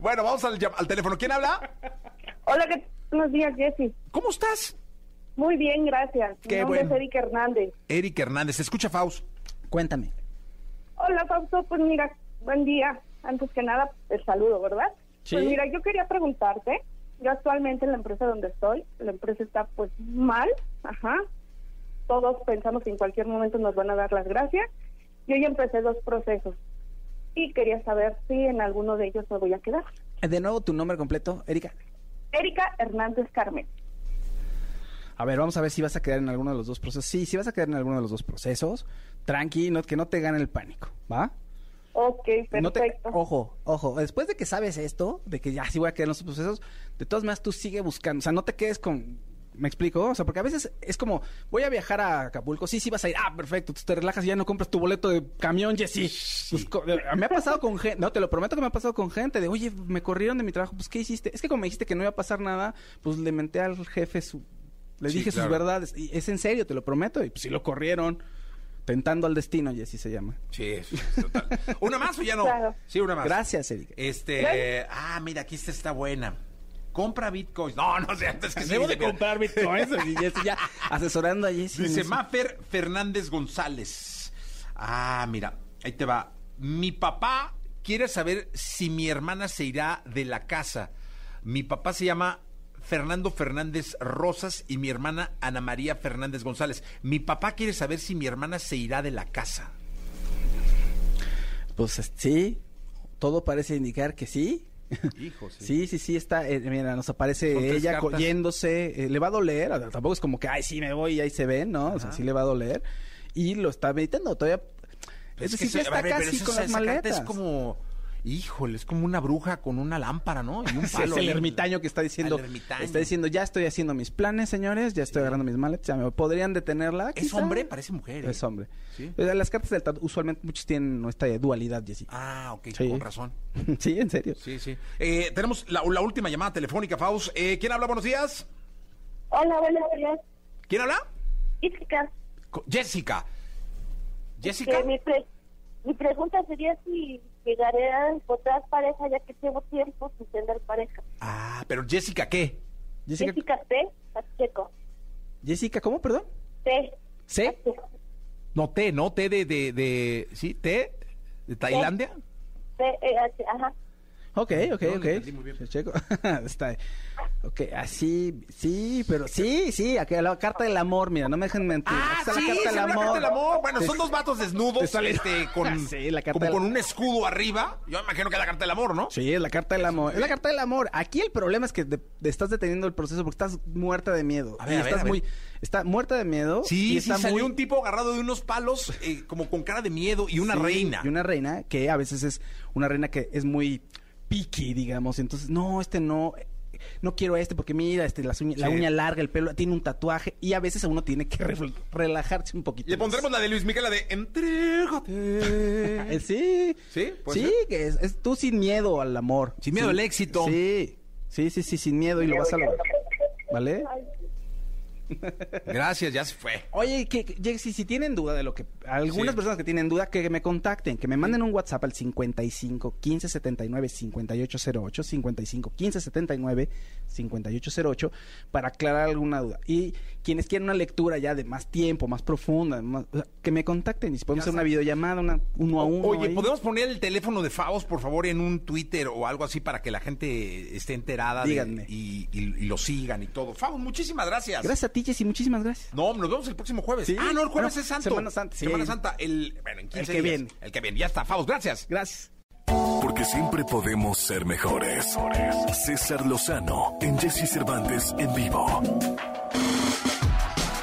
Bueno, vamos al, llam- al teléfono. ¿Quién habla? Hola, ¿qué tal? Buenos días, Jessy. ¿Cómo estás? Muy bien, gracias. Qué Mi nombre bueno. es Erika Hernández. Eric Hernández. ¿Se escucha, Faust? Cuéntame. Hola, Fausto. Pues mira, buen día. Antes que nada, el saludo, ¿verdad? Sí. Pues mira, yo quería preguntarte. Yo actualmente en la empresa donde estoy, la empresa está pues mal, ajá. Todos pensamos que en cualquier momento nos van a dar las gracias. Yo ya empecé dos procesos y quería saber si en alguno de ellos me voy a quedar. De nuevo, tu nombre completo, Erika. Erika Hernández Carmen. A ver, vamos a ver si vas a quedar en alguno de los dos procesos. Sí, si vas a quedar en alguno de los dos procesos. Tranqui, no, que no te gane el pánico, ¿va? Ok, No te- perfecto. ojo, ojo, después de que sabes esto, de que ya sí voy a quedar en los procesos, de todas maneras tú sigue buscando, o sea, no te quedes con, ¿me explico? O sea, porque a veces es como, voy a viajar a Acapulco, sí, sí vas a ir, ah, perfecto, tú te relajas y ya no compras tu boleto de camión, Jessy. Pues, eh, me ha pasado con gente, no, te lo prometo que me ha pasado con gente, de, oye, me corrieron de mi trabajo, pues, ¿qué hiciste? Es que como me dijiste que no iba a pasar nada, pues le menté al jefe su, le Sí, dije claro. sus verdades, y es en serio, te lo prometo, y pues sí lo corrieron. Tentando al destino, Jessy se llama. Sí, sí, total. ¿Una más o ya no? Claro. Sí, una más. Gracias, Erika. Este, ah, mira, aquí esta está buena. Compra bitcoins. No, no sé, antes que sí. Debo de mira. comprar bitcoins y ya asesorando a Jessy. Dice. Mafer Fernández González. Ah, mira, ahí te va. Mi papá quiere saber si mi hermana se irá de la casa. Mi papá se llama Fernando Fernández Rosas y mi hermana Ana María Fernández González. Mi papá quiere saber si mi hermana se irá de la casa. Pues es- sí, todo parece indicar que sí. Hijo, Sí, sí, sí, está, eh, mira, nos aparece ella yéndose, eh, le va a doler, tampoco es como que, ay, sí, me voy y ahí se ven, ¿no? O sea, sí le va a doler. Y lo está meditando, todavía, es decir, que se- está ver, casi con las maletas. Es como, híjole, es como una bruja con una lámpara, ¿no? Y un Sí, palo. es el ermitaño que está diciendo, está diciendo, ya estoy haciendo mis planes, señores, ya estoy agarrando mis maletas, ya me podrían detenerla. ¿Es quizá? hombre? Parece mujer. ¿eh? Es hombre. Sí. Eh, Las cartas del tarot usualmente muchos tienen esta dualidad, Jessy. Ah, ok, Sí. con razón. sí, en serio. Sí, sí. Eh, tenemos la, la última llamada telefónica, Faust. Eh, ¿Quién habla? Buenos días. Hola, buenos días. ¿Quién habla? Jessica, Jessica. ¿Jessica? mi, pre- mi pregunta sería si llegaré a encontrar pareja ya que llevo tiempo sin tener pareja. Ah, pero Jessica, ¿qué? Jessica, Jessica T. Pacheco. Jessica, ¿cómo, perdón? T. Pacheco. No, té, ¿no? Té de, de, de... ¿Sí? ¿Té? ¿De Tailandia? T. E. H. Ajá. Ok, ok, No, ok. muy bien. Checo. Está. Ok, así, sí, pero sí, sí, aquí la carta del amor, mira, no me dejen mentir. Ah, está sí, la carta del la amor. carta del amor. Bueno, son dos vatos desnudos, sale- este, con, Sí, la carta como del- con un escudo arriba. Yo imagino que es la carta del amor, ¿no? Sí, es la carta del amor. Es la carta del amor. Aquí el problema es que estás deteniendo el proceso porque estás muerta de miedo. A ver, Y a ver, estás a ver. muy, está muerta de miedo. y Sí, sí, está salió muy- un tipo agarrado de unos palos, eh, como con cara de miedo, y una Sí, reina. Y una reina que a veces es una reina que es muy picky, digamos. Entonces, no, este no. No quiero este porque mira, este, las uña- la uña larga, el pelo, tiene un tatuaje y a veces uno tiene que re- relajarse un poquito. Le más. pondremos la de Luis Miguel, la de Entrégate. Sí. ¿Sí? ¿Puede Sí, ser? que es, es tú sin miedo al amor. Sin miedo Sí. al éxito. Sí. Sí, sí, sí, sin miedo y lo vas a lograr. ¿Vale? Gracias, ya se fue. Oye, que, que- Jessy, si tienen duda de lo que... Algunas Sí. personas que tienen duda, que me contacten, que me manden un WhatsApp al 55 15 79 5808, 55 15 79 5808, para aclarar alguna duda. Y quienes quieren una lectura ya de más tiempo, más profunda, más- o sea, que me contacten y si podemos Ya hacer una videollamada, una, uno a uno. Oye, ahí. ¿podemos poner el teléfono de Faust, por favor, en un Twitter o algo así para que la gente esté enterada de- Díganme. y, y- y lo sigan y todo? Faust, muchísimas gracias. Gracias a ti, Jessy, muchísimas gracias. No, nos vemos el próximo jueves. Sí. Ah, no, el jueves Bueno, es santo. Semana Santa, sí. Semana Santa, el, bueno, en 15 que días. viene. El que viene, ya está. Faust, gracias. Gracias. Porque siempre podemos ser mejores. César Lozano en Jesse Cervantes en vivo.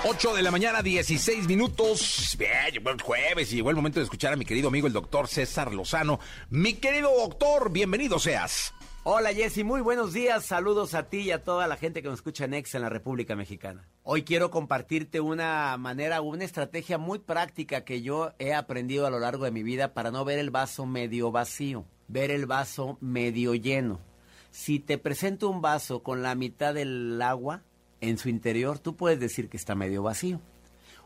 8 de la mañana, 16 minutos. Bien, llegó el jueves y llegó el momento de escuchar a mi querido amigo el doctor César Lozano. Mi querido doctor, bienvenido seas. Hola Jessy, muy buenos días. Saludos a ti y a toda la gente que nos escucha en Ex en la República Mexicana. Hoy quiero compartirte una manera, una estrategia muy práctica que yo he aprendido a lo largo de mi vida para no ver el vaso medio vacío, ver el vaso medio lleno. Si te presento un vaso con la mitad del agua en su interior, tú puedes decir que está medio vacío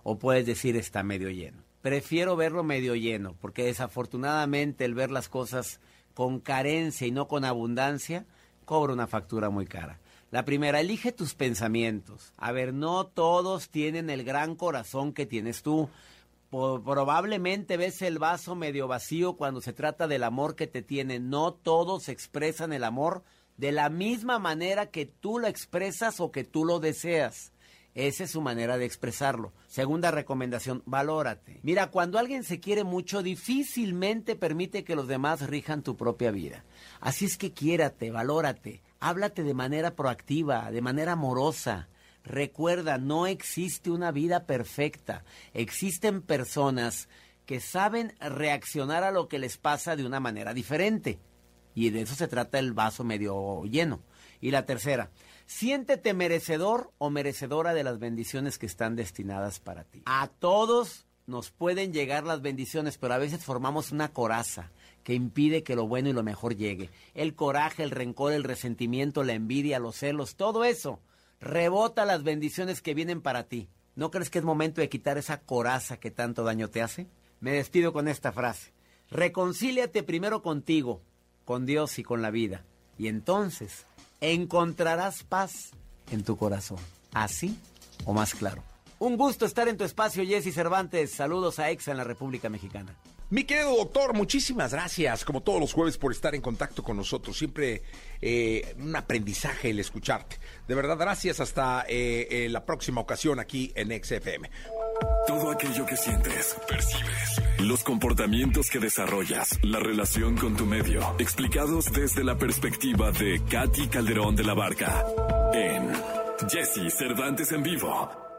o puedes decir está medio lleno. Prefiero verlo medio lleno, porque desafortunadamente el ver las cosas con carencia y no con abundancia cobra una factura muy cara. La primera, elige tus pensamientos. A ver, no todos tienen el gran corazón que tienes tú. Probablemente ves el vaso medio vacío cuando se trata del amor que te tienen. No todos expresan el amor de la misma manera que tú lo expresas o que tú lo deseas. Esa es su manera de expresarlo. Segunda recomendación, valórate. Mira, cuando alguien se quiere mucho, difícilmente permite que los demás rijan tu propia vida. Así es que quiérate, valórate, háblate de manera proactiva, de manera amorosa. Recuerda, no existe una vida perfecta. Existen personas que saben reaccionar a lo que les pasa de una manera diferente. Y de eso se trata el vaso medio lleno. Y la tercera, siéntete merecedor o merecedora de las bendiciones que están destinadas para ti. A todos nos pueden llegar las bendiciones, pero a veces formamos una coraza que impide que lo bueno y lo mejor llegue. El coraje, el rencor, el resentimiento, la envidia, los celos, todo eso rebota las bendiciones que vienen para ti. ¿No crees que es momento de quitar esa coraza que tanto daño te hace? Me despido con esta frase. Reconcíliate primero contigo, con Dios y con la vida. Y entonces encontrarás paz en tu corazón. Así o más claro. Un gusto estar en tu espacio, Jesse Cervantes. Saludos a Exa en la República Mexicana. Mi querido doctor, muchísimas gracias, como todos los jueves, por estar en contacto con nosotros. Siempre eh, un aprendizaje el escucharte. De verdad, gracias. Hasta eh, la próxima ocasión aquí en XFM. Todo aquello que sientes, percibes, los comportamientos que desarrollas, la relación con tu medio, explicados desde la perspectiva de Katy Calderón de la Barca en Jesse Cervantes en vivo.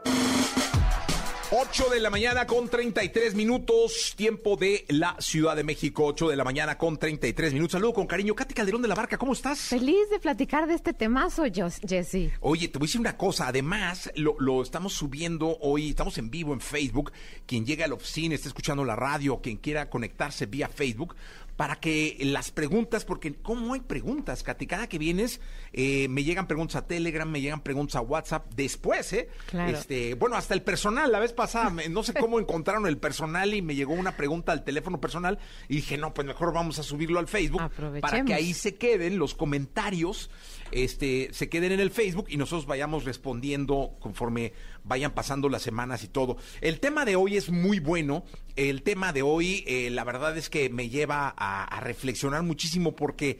8 de la mañana con 33 minutos, tiempo de la Ciudad de México, 8 de la mañana con 33 minutos. Saludo con cariño. Katy Calderón de la Barca, ¿cómo estás? Feliz de platicar de este temazo, Jessy. Oye, te voy a decir una cosa. Además, lo, lo estamos subiendo hoy, estamos en vivo en Facebook. Quien llegue a la oficina, esté escuchando la radio, quien quiera conectarse vía Facebook, para que las preguntas, porque ¿cómo hay preguntas, Katy? Cada que vienes, eh, me llegan preguntas a Telegram, me llegan preguntas a WhatsApp. Después, ¿eh? Claro. Este, bueno, hasta el personal. La vez pasada, me- no sé cómo encontraron el personal y me llegó una pregunta al teléfono personal y dije, no, pues mejor vamos a subirlo al Facebook para que ahí se queden los comentarios, este, se queden en el Facebook y nosotros vayamos respondiendo conforme vayan pasando las semanas y todo. El tema de hoy es muy bueno. El tema de hoy, eh, la verdad es que me lleva a, a reflexionar muchísimo porque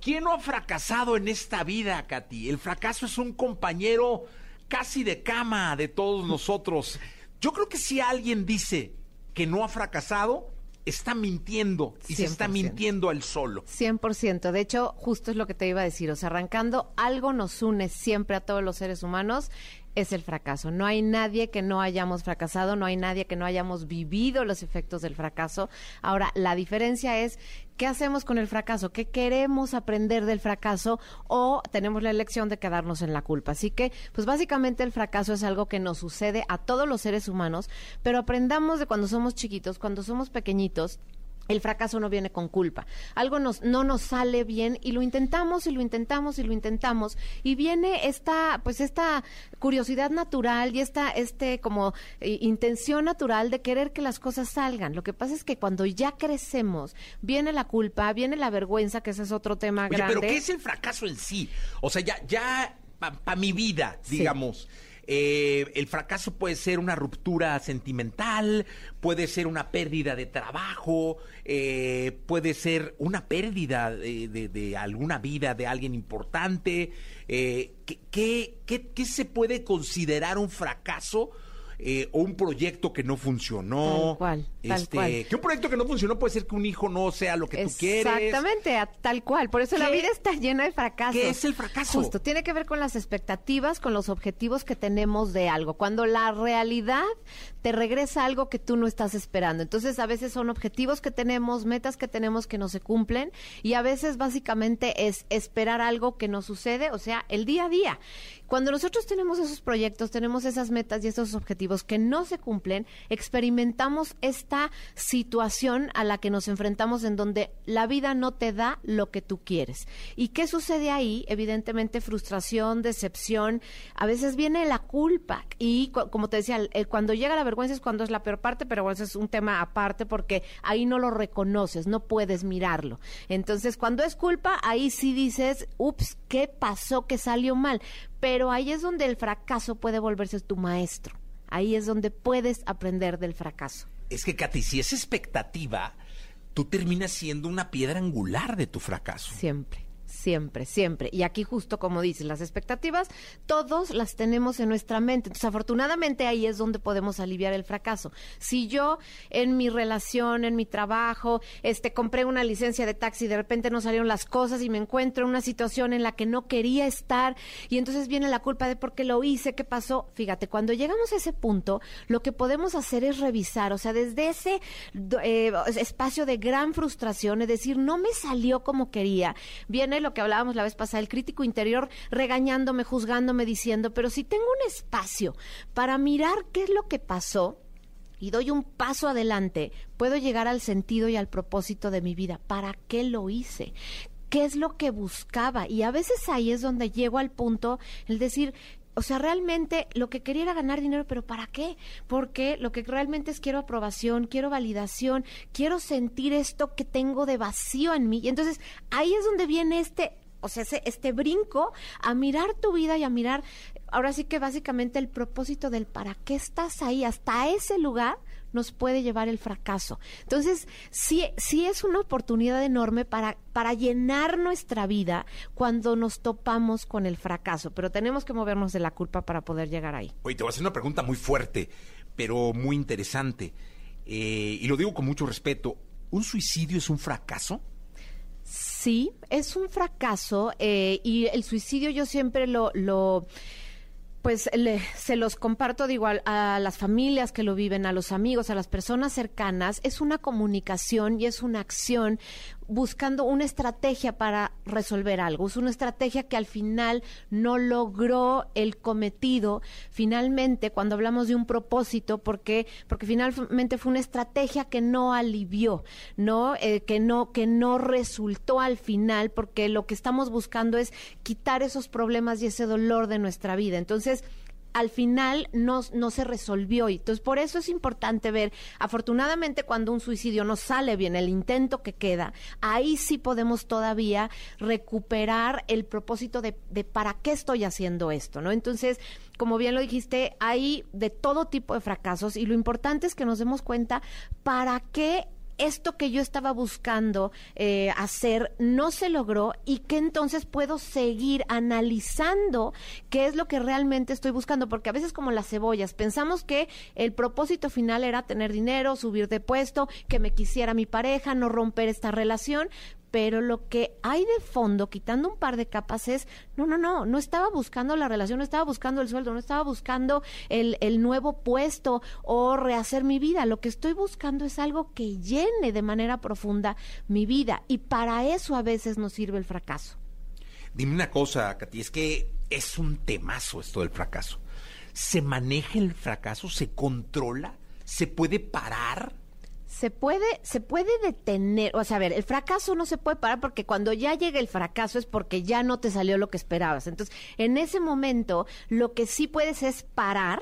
¿quién no ha fracasado en esta vida, Katy? El fracaso es un compañero casi de cama de todos nosotros. Yo creo que si alguien dice que no ha fracasado, está mintiendo y se está 100%. mintiendo al solo. 100%. De hecho, justo es lo que te iba a decir. O sea, arrancando, algo nos une siempre a todos los seres humanos, es el fracaso. No hay nadie que no hayamos fracasado, no hay nadie que no hayamos vivido los efectos del fracaso. Ahora, la diferencia es, ¿qué hacemos con el fracaso? ¿Qué queremos aprender del fracaso? O tenemos la elección de quedarnos en la culpa. Así que, pues básicamente el fracaso es algo que nos sucede a todos los seres humanos, pero aprendamos de cuando somos chiquitos, cuando somos pequeñitos, el fracaso no viene con culpa. Algo nos, no nos sale bien y lo intentamos y lo intentamos y lo intentamos y viene esta, pues esta curiosidad natural y esta, este como eh, intención natural de querer que las cosas salgan. Lo que pasa es que cuando ya crecemos viene la culpa, viene la vergüenza, que ese es otro tema Oye, grande. pero ¿qué es el fracaso en sí? O sea, ya, ya, para mi vida, Sí. Eh, el fracaso puede ser una ruptura sentimental, puede ser una pérdida de trabajo, eh, puede ser una pérdida de, alguna vida de alguien importante. Eh, ¿qué, qué, qué- qué se puede considerar un fracaso? Eh, o un proyecto que no funcionó. Tal cual, tal Este, cual. Que un proyecto que no funcionó puede ser que un hijo no sea lo que tú quieres. Exactamente, tal cual. Por eso la ¿Qué- vida está llena de fracasos. qué es el fracaso? Justo, tiene que ver con las expectativas, con los objetivos que tenemos de algo. Cuando la realidad te regresa algo que tú no estás esperando. Entonces, a veces son objetivos que tenemos, metas que tenemos que no se cumplen y a veces básicamente es esperar algo que no sucede, o sea, el día a día. Cuando nosotros tenemos esos proyectos, tenemos esas metas y esos objetivos que no se cumplen, experimentamos esta situación a la que nos enfrentamos en donde la vida no te da lo que tú quieres. ¿Y qué sucede ahí? Evidentemente frustración, decepción, a veces viene la culpa y como te decía, cuando llega la vergüenza es cuando es la peor parte, pero bueno, ese es un tema aparte porque ahí no lo reconoces, no puedes mirarlo. Entonces, cuando es culpa, ahí sí dices, ups, ¿qué pasó que salió mal? Pero ahí es donde el fracaso puede volverse tu maestro. Ahí es donde puedes aprender del fracaso. Es que, Katy, si es expectativa, tú terminas siendo una piedra angular de tu fracaso. Siempre, siempre, siempre. Y aquí justo como dices, las expectativas, todos las tenemos en nuestra mente. Entonces, afortunadamente ahí es donde podemos aliviar el fracaso. Si yo en mi relación, en mi trabajo, este compré una licencia de taxi y de repente no salieron las cosas y me encuentro en una situación en la que no quería estar y entonces viene la culpa de por qué lo hice, qué pasó. Fíjate, cuando llegamos a ese punto, lo que podemos hacer es revisar, o sea, desde ese eh, espacio de gran frustración, es decir, no me salió como quería, viene lo que hablábamos la vez pasada, el crítico interior regañándome, juzgándome, diciendo, pero si tengo un espacio para mirar qué es lo que pasó, y doy un paso adelante, puedo llegar al sentido y al propósito de mi vida. ¿Para qué lo hice? ¿Qué es lo que buscaba? Y a veces ahí es donde llego al punto, el decir, o sea, realmente lo que quería era ganar dinero, pero ¿para qué? Porque lo que realmente es quiero aprobación, quiero validación, quiero sentir esto que tengo de vacío en mí. Y entonces ahí es donde viene este o sea, ese- este brinco a mirar tu vida y a mirar, ahora sí que básicamente el propósito del para qué estás ahí, hasta ese lugar nos puede llevar el fracaso. Entonces, sí, sí es una oportunidad enorme para, para llenar nuestra vida cuando nos topamos con el fracaso, pero tenemos que movernos de la culpa para poder llegar ahí. Oye, te voy a hacer una pregunta muy fuerte, pero muy interesante. Eh, y lo digo con mucho respeto. ¿Un suicidio es un fracaso? Sí, es un fracaso eh, y el suicidio yo siempre lo... lo pues le- se los comparto, digo, a, a las familias que lo viven, a los amigos, a las personas cercanas, es una comunicación y es una acción buscando una estrategia para resolver algo. Es una estrategia que al final no logró el cometido. Finalmente, cuando hablamos de un propósito, porque porque finalmente fue una estrategia que no alivió, no Eh, que no que no resultó al final, porque lo que estamos buscando es quitar esos problemas y ese dolor de nuestra vida. Entonces al final no, no se resolvió. Y entonces, por eso es importante ver, afortunadamente, cuando un suicidio no sale bien, el intento que queda, ahí sí podemos todavía recuperar el propósito de, de para qué estoy haciendo esto, ¿no? Entonces, como bien lo dijiste, hay de todo tipo de fracasos y lo importante es que nos demos cuenta para qué esto que yo estaba buscando eh, hacer no se logró y que entonces puedo seguir analizando qué es lo que realmente estoy buscando, porque a veces como las cebollas, pensamos que el propósito final era tener dinero, subir de puesto, que me quisiera mi pareja, no romper esta relación, pero lo que hay de fondo, quitando un par de capas, es, no, no, no, no estaba buscando la relación, no estaba buscando el sueldo, no estaba buscando el, el nuevo puesto o rehacer mi vida. Lo que estoy buscando es algo que llene de manera profunda mi vida y para eso a veces nos sirve el fracaso. Dime una cosa, Katy, es que es un temazo esto del fracaso. ¿Se maneja el fracaso? ¿Se controla? ¿Se puede parar? Se puede, se puede detener, o sea, a ver, el fracaso no se puede parar porque cuando ya llega el fracaso es porque ya no te salió lo que esperabas. Entonces, en ese momento, lo que sí puedes es parar,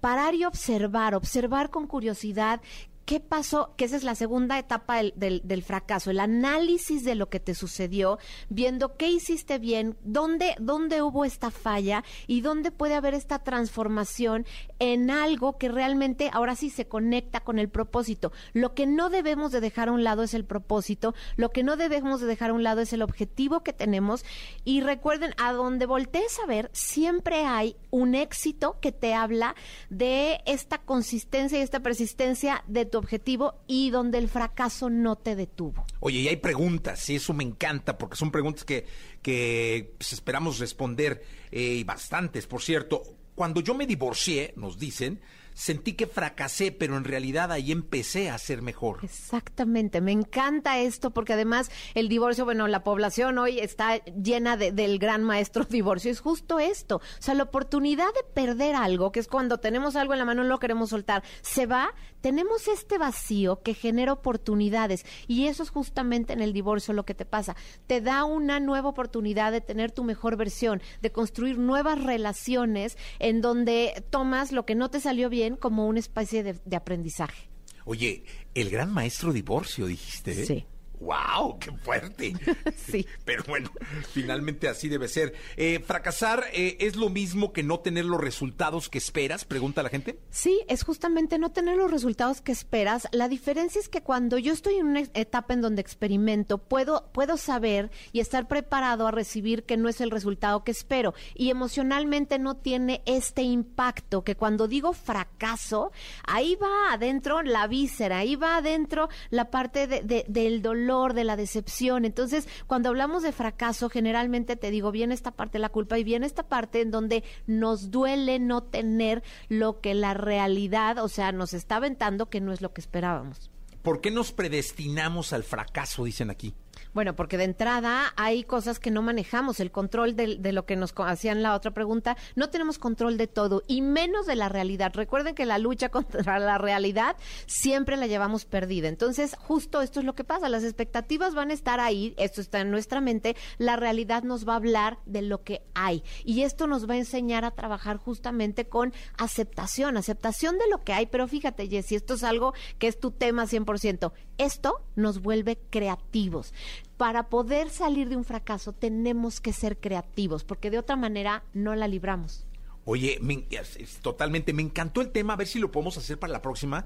parar y observar, observar con curiosidad ¿Qué pasó? Que esa es la segunda etapa del, del, fracaso, el análisis de lo que te sucedió, viendo qué hiciste bien, dónde, dónde hubo esta falla y dónde puede haber esta transformación en algo que realmente ahora sí se conecta con el propósito. Lo que no debemos de dejar a un lado es el propósito, lo que no debemos de dejar a un lado es el objetivo que tenemos y recuerden, a donde voltees a ver, siempre hay un éxito que te habla de esta consistencia y esta persistencia de tu objetivo y donde el fracaso no te detuvo. Oye, y hay preguntas, y eso me encanta, porque son preguntas que, que pues, esperamos responder, eh, y bastantes, por cierto. Cuando yo me divorcié, nos dicen, sentí que fracasé, pero en realidad ahí empecé a ser mejor. Exactamente, me encanta esto porque además el divorcio, bueno, la población hoy está llena de, del gran maestro divorcio, es justo esto, o sea, la oportunidad de perder algo, que es cuando tenemos algo en la mano y no lo queremos soltar, se va, tenemos este vacío que genera oportunidades y eso es justamente en el divorcio lo que te pasa, te da una nueva oportunidad de tener tu mejor versión, de construir nuevas relaciones en donde tomas lo que no te salió bien como una especie de, de aprendizaje. Oye, el gran maestro divorcio, dijiste. ¿eh? Sí. ¡Wow! ¡Qué fuerte! sí. Pero bueno, finalmente así debe ser. Eh, ¿Fracasar eh, es lo mismo que no tener los resultados que esperas? Pregunta la gente. Sí, es justamente no tener los resultados que esperas. La diferencia es que cuando yo estoy en una etapa en donde experimento, puedo, puedo saber y estar preparado a recibir que no es el resultado que espero. Y emocionalmente no tiene este impacto que cuando digo fracaso, ahí va adentro la víscera, ahí va adentro la parte de, de, del dolor de la decepción. Entonces, cuando hablamos de fracaso, generalmente te digo, viene esta parte de la culpa y viene esta parte en donde nos duele no tener lo que la realidad, o sea, nos está aventando que no es lo que esperábamos. ¿Por qué nos predestinamos al fracaso, dicen aquí? Bueno, porque de entrada hay cosas que no manejamos, el control de, lo que nos hacían la otra pregunta, no tenemos control de todo y menos de la realidad. Recuerden que la lucha contra la realidad siempre la llevamos perdida. Entonces, justo esto es lo que pasa, las expectativas van a estar ahí, esto está en nuestra mente, la realidad nos va a hablar de lo que hay y esto nos va a enseñar a trabajar justamente con aceptación, aceptación de lo que hay, pero fíjate, Jessy, esto es algo que es tu tema 100%. Esto nos vuelve creativos para poder salir de un fracaso tenemos que ser creativos, porque de otra manera no la libramos. Oye, me- es- es- totalmente, me encantó el tema, a ver si lo podemos hacer para la próxima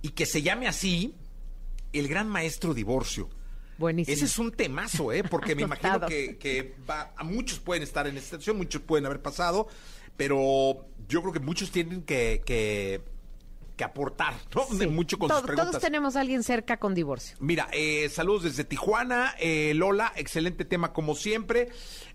y que se llame así el gran maestro divorcio. Buenísimo. Ese es un temazo, ¿eh? Porque me imagino que, que va- a muchos pueden estar en esta situación, muchos pueden haber pasado, pero yo creo que muchos tienen que, que, que aportar, ¿no? Sí. De mucho con Todo- sus preguntas. Todos tenemos a alguien cerca con divorcio. Mira, eh, saludos desde Tijuana. eh, Lola, excelente tema como siempre.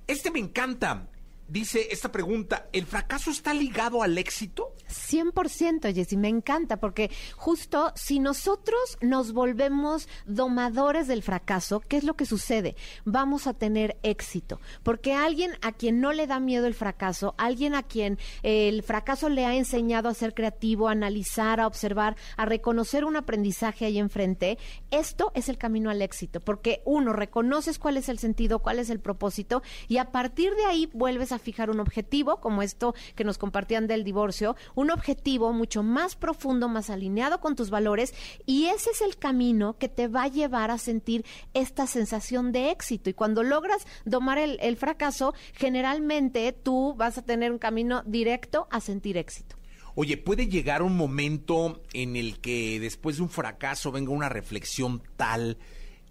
Este me encanta. Dice esta pregunta, ¿el fracaso está ligado al éxito? 100%, Jessy, me encanta porque justo si nosotros nos volvemos domadores del fracaso, ¿qué es lo que sucede? Vamos a tener éxito, porque alguien a quien no le da miedo el fracaso, alguien a quien eh, el fracaso le ha enseñado a ser creativo, a analizar, a observar, a reconocer un aprendizaje ahí enfrente, esto es el camino al éxito, porque uno, reconoces cuál es el sentido, cuál es el propósito y a partir de ahí vuelves a fijar un objetivo, como esto que nos compartían del divorcio, un objetivo mucho más profundo, más alineado con tus valores y ese es el camino que te va a llevar a sentir esta sensación de éxito y cuando logras domar el, el fracaso, generalmente tú vas a tener un camino directo a sentir éxito. Oye, ¿puede llegar un momento en el que después de un fracaso venga una reflexión tal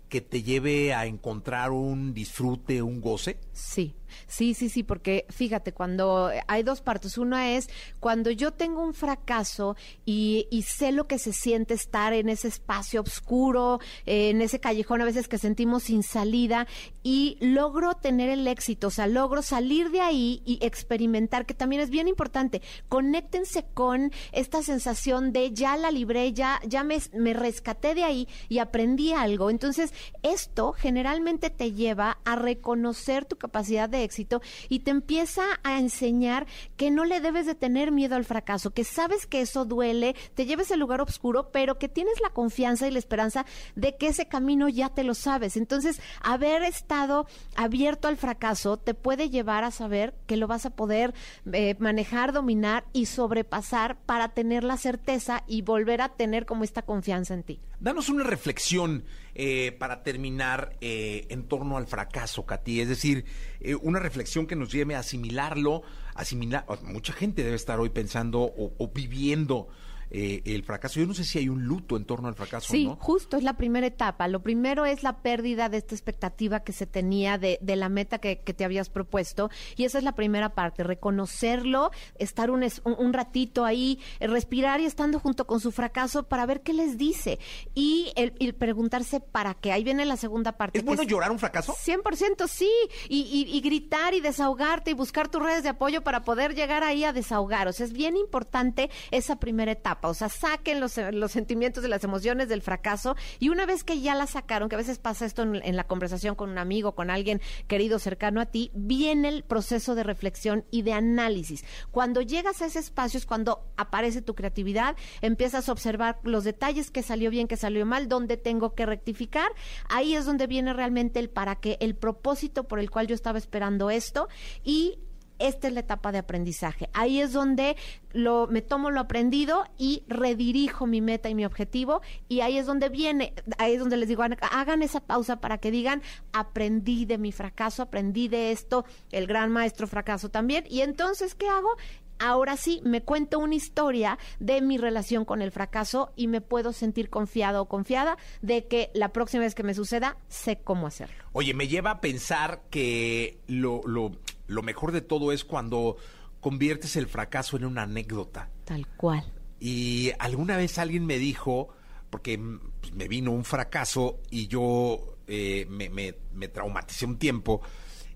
que te lleve a encontrar un disfrute, un goce? Sí, sí, sí, sí, porque fíjate, cuando hay dos partes, una es cuando yo tengo un fracaso y, y sé lo que se siente estar en ese espacio oscuro, eh, en ese callejón a veces que sentimos sin salida y logro tener el éxito, o sea, logro salir de ahí y experimentar, que también es bien importante, conéctense con esta sensación de ya la libré, ya, ya me, me rescaté de ahí y aprendí algo. Entonces, esto generalmente te lleva a reconocer tu capacidad de éxito y te empieza a enseñar que no le debes de tener miedo al fracaso, que sabes que eso duele, te lleves el lugar oscuro, pero que tienes la confianza y la esperanza de que ese camino ya te lo sabes. Entonces, haber estado abierto al fracaso te puede llevar a saber que lo vas a poder eh, manejar, dominar y sobrepasar para tener la certeza y volver a tener como esta confianza en ti. Danos una reflexión eh, para terminar eh, en torno al fracaso, Katy. Es decir, eh, una reflexión que nos lleve a asimilarlo, asimilar. Mucha gente debe estar hoy pensando o, o viviendo eh, el fracaso. Yo no sé si hay un luto en torno al fracaso, Sí, ¿no? justo es la primera etapa. Lo primero es la pérdida de esta expectativa que se tenía de, de la meta que, que te habías propuesto. Y esa es la primera parte, reconocerlo, estar un, es- un, ratito ahí, eh, respirar y estando junto con su fracaso para ver qué les dice. Y el, el preguntarse para qué. Ahí viene la segunda parte. ¿Es que bueno llorar un fracaso? 100% sí, y, y- y gritar y desahogarte y buscar tus redes de apoyo para poder llegar ahí a desahogar. O sea, es bien importante esa primera etapa. O sea, saquen los, los sentimientos y las emociones del fracaso y una vez que ya la sacaron, que a veces pasa esto en, en la conversación con un amigo, con alguien querido cercano a ti, viene el proceso de reflexión y de análisis. Cuando llegas a ese espacio es cuando aparece tu creatividad, empiezas a observar los detalles que salió bien, que salió mal, dónde tengo que rectificar. Ahí es donde viene realmente el para qué, el propósito por el cual yo estaba esperando esto y esta es la etapa de aprendizaje. Ahí es donde lo, me tomo lo aprendido y redirijo mi meta y mi objetivo. Y ahí es donde viene, ahí es donde les digo, hagan esa pausa para que digan, aprendí de mi fracaso, aprendí de esto, el gran maestro fracaso también. Y entonces, ¿qué hago? Ahora sí, me cuento una historia de mi relación con el fracaso y me puedo sentir confiado o confiada de que la próxima vez que me suceda, sé cómo hacerlo. Oye, me lleva a pensar que lo, lo, lo mejor de todo es cuando conviertes el fracaso en una anécdota. Tal cual. Y alguna vez alguien me dijo, porque mm, pues, me vino un fracaso y yo eh, me, me- me traumaticé un tiempo,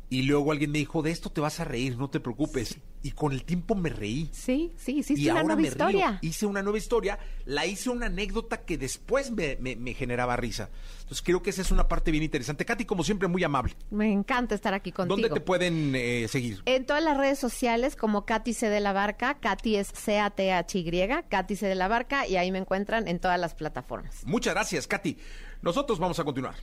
y luego alguien me dijo, de esto te vas a reír, no te preocupes. Y con el tiempo me reí. Sí, sí, y hiciste una ahora nueva me historia. río. Hice una nueva historia, la hice una anécdota que después me, me- me generaba risa. Entonces creo que esa es una parte bien interesante. Katy, como siempre, muy amable. Me encanta estar aquí contigo. ¿Dónde te pueden eh, seguir? En todas las redes sociales como Katy C de la Barca, Katy es C-A-T-H-Y, Katy C de la Barca, y ahí me encuentran en todas las plataformas. Muchas gracias, Katy. Nosotros vamos a continuar.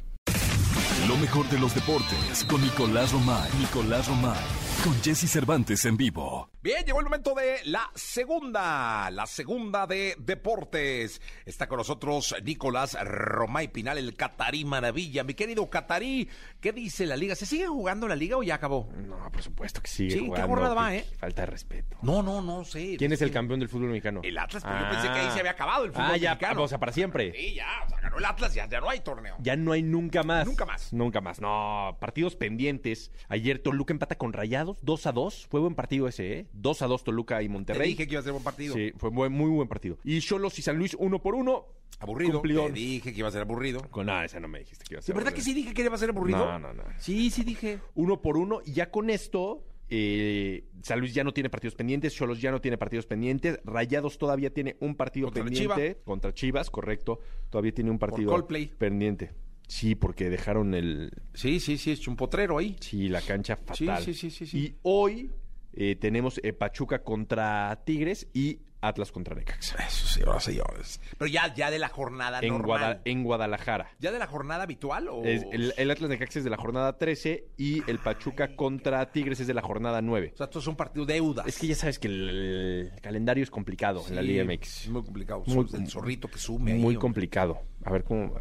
Lo mejor de los deportes con Nicolás Romay. Nicolás Romay. Con Jesse Cervantes en vivo. Bien, llegó el momento de la segunda, la segunda de deportes. Está con nosotros Nicolás Romay Pinal, el Catarí Maravilla. Mi querido Catarí, ¿qué dice la liga? ¿Se sigue jugando la liga o ya acabó? No, por supuesto que sigue Sí, ¿qué jugando. jornada va, Qué eh? Falta de respeto. No, no, no sé. ¿Quién es el campeón del fútbol mexicano? El Atlas, pero yo pensé que ahí se había acabado el fútbol Ah, ya, mexicano. o sea, para siempre. Sí, ya, o sea, ganó el Atlas, ya, ya no hay torneo. Ya no hay nunca más. Nunca más. Nunca más. No, partidos pendientes. Ayer Toluca empata con Rayados, 2 a 2. Fue buen partido ese, ¿eh? 2 a 2 Toluca y Te Monterrey. dije que iba a ser buen partido. Sí, fue muy buen partido. Y Cholos y San Luis, uno por uno. Aburrido. Cumplidor. Te dije que iba a ser aburrido. Con nada, esa no me dijiste que iba a ¿De ser. verdad que sí dije que iba a ser aburrido? No, no, no. Sí, sí dije. Uno por uno. Y ya con esto, eh, San Luis ya no tiene partidos pendientes. Cholos ya no tiene partidos pendientes. Rayados todavía tiene un partido Contra pendiente. Contra Chivas, correcto. Todavía tiene un partido pendiente. Sí, porque dejaron el. Sí, sí, sí, es un potrero ahí. Sí, la cancha Sí, fatal. sí, sí, sí, sí. Y hoy eh, tenemos eh, Pachuca contra Tigres y Atlas contra Necaxa. Eso sí, ahora señores. Pero ya, ya de la jornada En, normal. Guada- en Guadalajara. ¿Ya de la jornada habitual o...? Es- el, el Atlas Necaxa es de la jornada 13 y el Pachuca contra Tigres es de la jornada 9. O sea, esto es un partido de deudas. Es que ya sabes que el, el calendario es complicado en la Sí, Liga Es MX. muy complicado. Muy- el zorrito que sume ahí, Muy complicado. A ver cómo.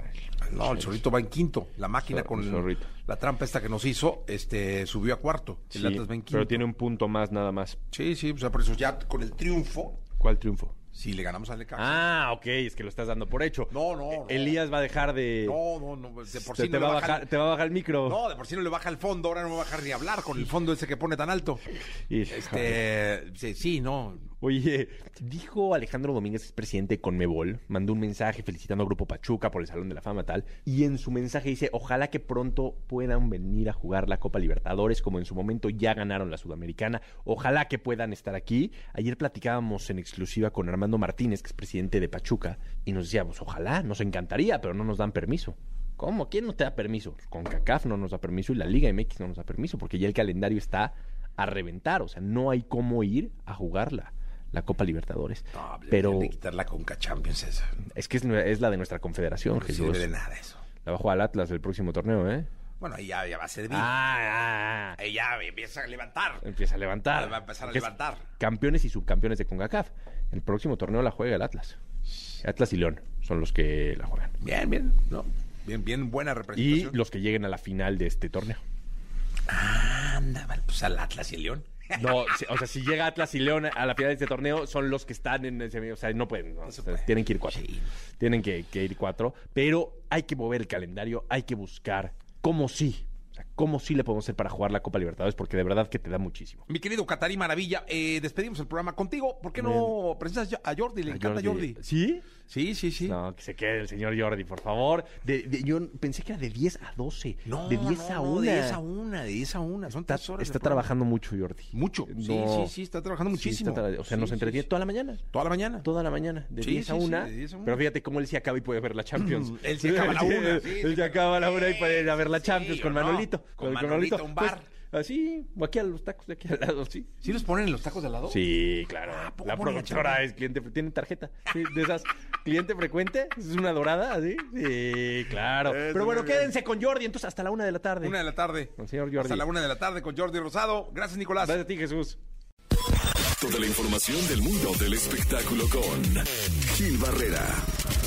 No, el zorrito va en quinto. La máquina Zor- con Zorrito. la trampa esta que nos hizo, este, subió a cuarto. El Sí, Atlas va en quinto. pero tiene un punto más nada más. Sí, sí, o sea, por eso ya con el triunfo, ¿Cuál triunfo? si le ganamos al Necaxa. Ah, ok, es que lo estás dando por hecho. No, no, no. Elías va a dejar de... No, no, no, de por sí te no va le a baja bajar, el- te va a bajar el micro. No, de por sí no le baja el fondo, ahora no me va a bajar ni hablar con el fondo ese que pone tan alto. Y- Este, sí, sí, no. Oye, dijo Alejandro Domínguez, es presidente de Conmebol, mandó un mensaje felicitando a Grupo Pachuca por el Salón de la Fama tal, y en su mensaje dice, ojalá que pronto puedan venir a jugar la Copa Libertadores, como en su momento ya ganaron la Sudamericana, ojalá que puedan estar aquí. Ayer platicábamos en exclusiva con Armando Martínez, que es presidente de Pachuca, y nos decíamos, ojalá, nos encantaría, pero no nos dan permiso. ¿Cómo? ¿Quién no te da permiso? Con CACAF no nos da permiso y la Liga MX no nos da permiso, porque ya el calendario está a reventar, o sea, no hay cómo ir a jugarla la Copa Libertadores. No, pero de quitar la Conca Champions esa. es que es, la de nuestra confederación, No sirve Jesús. de nada eso. La va a jugar al Atlas el próximo torneo, ¿eh? Bueno, ahí ya, ya va a servir. Ah, ah, ah. Ahí ya empieza a levantar. Empieza a levantar. Va a empezar a levantar. Campeones y subcampeones de CONCACAF. El próximo torneo la juega el Atlas. Atlas y León son los que la juegan. Bien, bien, ¿no? Bien, bien buena Y representación. los que lleguen a la final de este torneo. Anda, vale, pues al Atlas y el León. No, o sea, si llega Atlas y León a la final de este torneo, son los que están en ese. O sea, no pueden. no, o sea, tienen que ir cuatro. Sí. Tienen que, que ir cuatro. Pero hay que mover el calendario, hay que buscar cómo sí. O sea, cómo sí le podemos hacer para jugar la Copa Libertadores, porque de verdad que te da muchísimo. Mi querido Catarí Maravilla, eh, despedimos el programa contigo. ¿Por qué no presentas a Jordi? Le A encanta Jordi. ¿Sí? Sí, sí, sí. No, que se quede el señor Jordi, por favor. De- de- yo pensé que era de 10 a 12. No, de 10 no, a no, 1. De 10 a 1, de 10 a 1. Son Está, tres horas. está trabajando mucho, Jordi. Mucho. Sí, No. sí, sí, está trabajando Sí, muchísimo. está tra- o sea, Sí, nos sí, entretiene sí. toda la mañana. Toda la mañana. Toda la mañana, de Sí, 10 a sí, sí, 1. de 10 a 1. Pero fíjate cómo él sí acaba y puede ver la Champions. Él sí acaba la una, sí, él sí, se acaba a la una y puede ir a ver la Sí, Champions con ¿o no? Manolito. Con Manolito, un bar. Así, o aquí a los tacos de aquí al lado, sí. ¿Sí los ponen en los tacos de al lado? Sí, claro. Ah, ¿poco la productora es cliente, tiene tarjeta. Sí, de esas, cliente frecuente. Es una dorada, ¿sí? Sí, claro. Eso, Pero bueno, bien. quédense con Jordi, entonces hasta la una de la tarde. Una de la tarde. Con el señor Jordi. Hasta la una de la tarde con Jordi Rosado. Gracias, Nicolás. Gracias a ti, Jesús. Toda la información del mundo del espectáculo con Gil Barrera,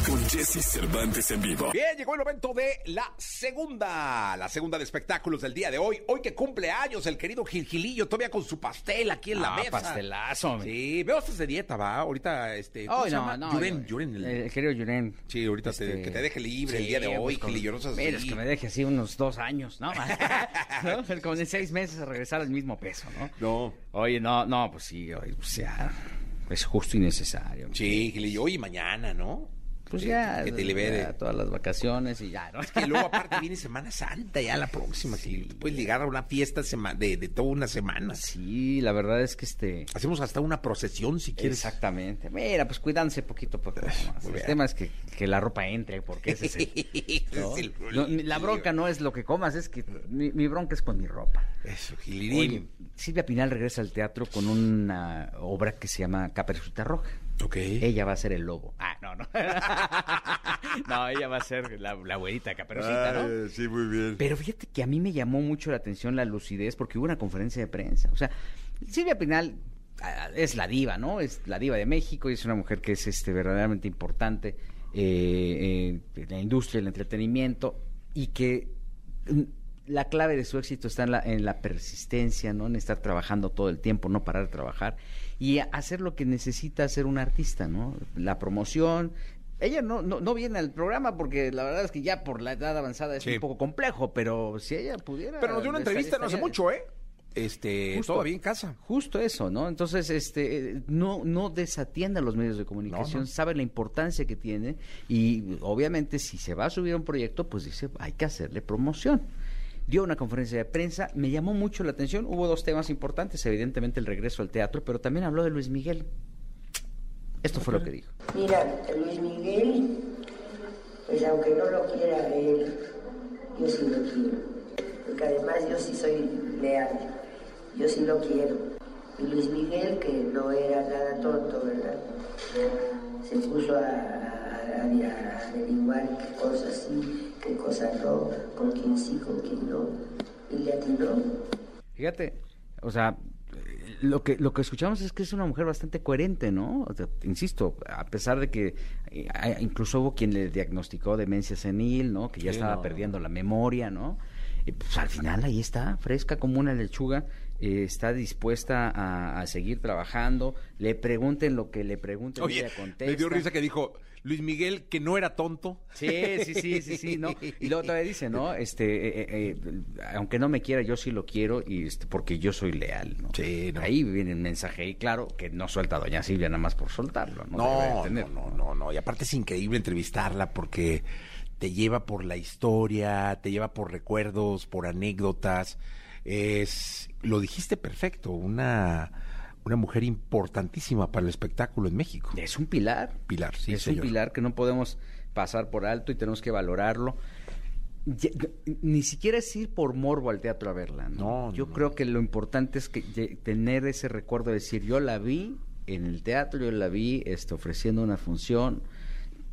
con Jesse Cervantes en vivo. Bien, llegó el momento de la segunda, la segunda de espectáculos del día de hoy. Hoy que cumple años el querido Gil Gilillo, todavía con su pastel aquí en la Ah, mesa. pastelazo, hombre. Sí, veo estás de dieta, va. Ahorita, este. ¿cómo Ay, se no, no. Yuren, yo- Yuren, el- El querido Yuren. Sí, ahorita te- Este, que te deje libre el día de pues, hoy, con- Gilillo, no seas Mira, es que me deje así unos dos años, ¿no? ¿No? Como en seis meses a regresar al mismo peso, ¿no? No. Oye, no, no, pues sí, oye, pues ya, es justo y necesario. Sí, Gilillo, hoy y mañana, ¿no? Pues Que- ya, Que te libere. ya todas las vacaciones y ya, ¿no? Que luego aparte viene Semana Santa ya la próxima. Te puedes ligar a una fiesta de, de toda una semana. Sí, la verdad es que este... Hacemos hasta una procesión si quieres. Exactamente. Mira, pues cuídanse poquito, poco más. Muy El tema es que, que la ropa entre, porque ese es el... ¿no? es el No, la bronca no es lo que comas, es que mi, mi bronca es con mi ropa. Eso, Gilirín. Silvia Pinal regresa al teatro con una obra que se llama Caperucita Roja. Ok. Ella va a ser el lobo. Ah, no, no. no, ella va a ser la, la abuelita caperucita, ¿no? Sí, muy bien. Pero fíjate que a mí me llamó mucho la atención la lucidez porque hubo una conferencia de prensa. O sea, Silvia Pinal ah, es la diva, ¿no? Es la diva de México y es una mujer que es este verdaderamente importante eh, eh, en la industria del entretenimiento y que mm, la clave de su éxito está en la, en la persistencia, ¿no? En estar trabajando todo el tiempo, no parar de trabajar y hacer lo que necesita hacer un artista, ¿no? La promoción. Ella no, no, no viene al programa porque la verdad es que ya por la edad avanzada es Sí. un poco complejo, pero si ella pudiera... Pero nos dio una entrevista no hace mucho, ¿eh? Este, Justo. todavía en casa. Justo eso, ¿no? Entonces, este, no, no desatienda los medios de comunicación, No, no. sabe la importancia que tiene y obviamente si se va a subir a un proyecto, pues dice, hay que hacerle promoción. Dio una conferencia de prensa, me llamó mucho la atención, hubo dos temas importantes, evidentemente el regreso al teatro, pero también habló de Luis Miguel. Esto fue lo que dijo. Mira, Luis Miguel, pues aunque no lo quiera él, yo sí lo quiero. Porque además yo sí soy leal, yo sí lo quiero. Y Luis Miguel, que no era nada tonto, ¿verdad? Se puso a, a, averiguar qué cosas sí, qué cosas no, con quién sí, con quién no. Y le atinó. Fíjate, o sea, lo que lo que escuchamos es que es una mujer bastante coherente, ¿no? O sea, insisto, a pesar de que eh, incluso hubo quien le diagnosticó demencia senil, ¿no? Que ya Sí, estaba no, perdiendo la memoria, ¿no? Y pues al final ahí está, fresca como una lechuga, eh, está dispuesta a, a seguir trabajando. Le pregunten lo que le pregunten, Oye, ella contesta. me dio risa que dijo Luis Miguel que no era tonto. Sí, sí, sí, sí, sí, ¿no? Y luego todavía dice, ¿no? Este, eh, eh, eh, aunque no me quiera, yo sí lo quiero y este, porque yo soy leal, ¿no? Sí, no. Ahí viene el mensaje y claro que no suelta a Doña Silvia nada más por soltarlo, ¿no? Tener, no, no, no, no. Y aparte es increíble entrevistarla porque te lleva por la historia, te lleva por recuerdos, por anécdotas. Es, lo dijiste perfecto, una, una mujer importantísima para el espectáculo en México. Es un pilar. Pilar, sí, es señor. un pilar que no podemos pasar por alto y tenemos que valorarlo. Ya- Ni siquiera es ir por morbo al teatro a verla, ¿no? No, yo no, creo que lo importante es que tener ese recuerdo de decir, yo la vi en el teatro, yo la vi este, ofreciendo una función.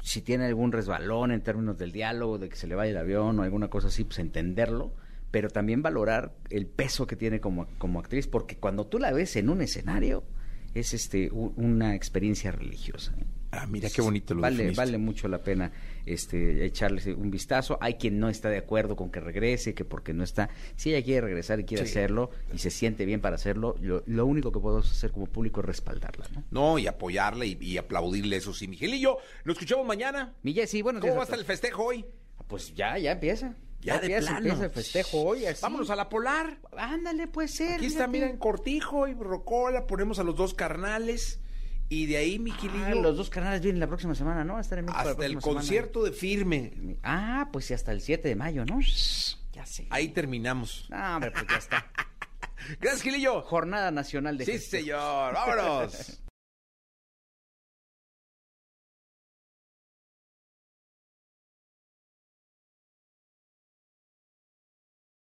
Si tiene algún resbalón en términos del diálogo, de que se le vaya el avión o alguna cosa así, pues entenderlo, pero también valorar el peso que tiene como, como actriz, porque cuando tú la ves en un escenario, es este u- una experiencia religiosa. Ah, mira qué bonito lo vale, definiste. vale mucho la pena este echarle un vistazo. Hay quien no está de acuerdo con que regrese, que porque no está. Si ella quiere regresar y quiere Sí. hacerlo y se siente bien para hacerlo, lo, lo único que podemos hacer como público es respaldarla, ¿no? No, y apoyarle y, y aplaudirle eso sí. Miguelillo, nos escuchamos mañana. Mi Jessy, buenos ¿Cómo va a estar el festejo hoy? Pues ya, ya empieza. Ya de plano. empieza el festejo hoy. Así. Vámonos a la polar. Ándale, puede ser. Aquí está, mira, en Cortijo y Rocola, ponemos a los dos carnales. Y de ahí, mi Ah, Gilillo, los dos canales vienen la próxima semana, ¿no? Estar en México hasta el semana. concierto de firme. Ah, pues sí, hasta el 7 de mayo, ¿no? Ya sé. Ahí terminamos. No, hombre, pues ya está. Gracias, Gilillo. Jornada Nacional de Sí, señor. Vámonos.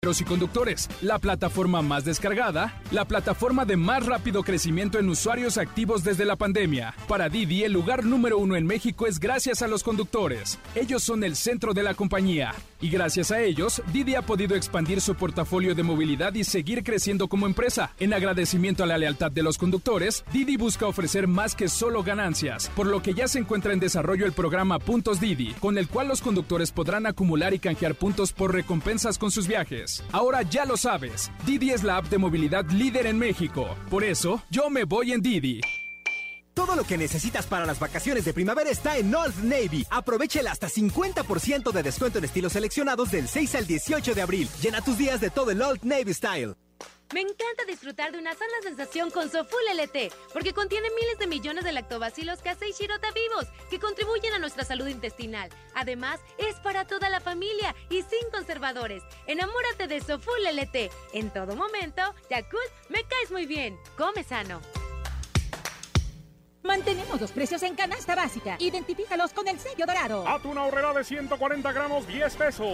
y conductores, la plataforma más descargada, la plataforma de más rápido crecimiento en usuarios activos desde la pandemia. Para Didi, el lugar número uno en México es gracias a los conductores. Ellos son el centro de la compañía. Y gracias a ellos, Didi ha podido expandir su portafolio de movilidad y seguir creciendo como empresa. En agradecimiento a la lealtad de los conductores, Didi busca ofrecer más que solo ganancias, por lo que ya se encuentra en desarrollo el programa Puntos Didi, con el cual los conductores podrán acumular y canjear puntos por recompensas con sus viajes. Ahora ya lo sabes, Didi es la app de movilidad líder en México. Por eso, yo me voy en Didi. Todo lo que necesitas para las vacaciones de primavera está en Old Navy. Aprovecha el hasta 50% de descuento en estilos seleccionados del 6 al 18 de abril. Llena tus días de todo el Old Navy Style. Me encanta disfrutar de una sana sensación con Soful LT, porque contiene miles de millones de lactobacilos casei shirota vivos que contribuyen a nuestra salud intestinal. Además, es para toda la familia y sin conservadores. Enamórate de Soful LT. En todo momento, Yakult, me caes muy bien. Come sano. Mantenemos los precios en canasta básica. Identifícalos con el sello dorado. Atún ahorrera de 140 gramos, 10 pesos.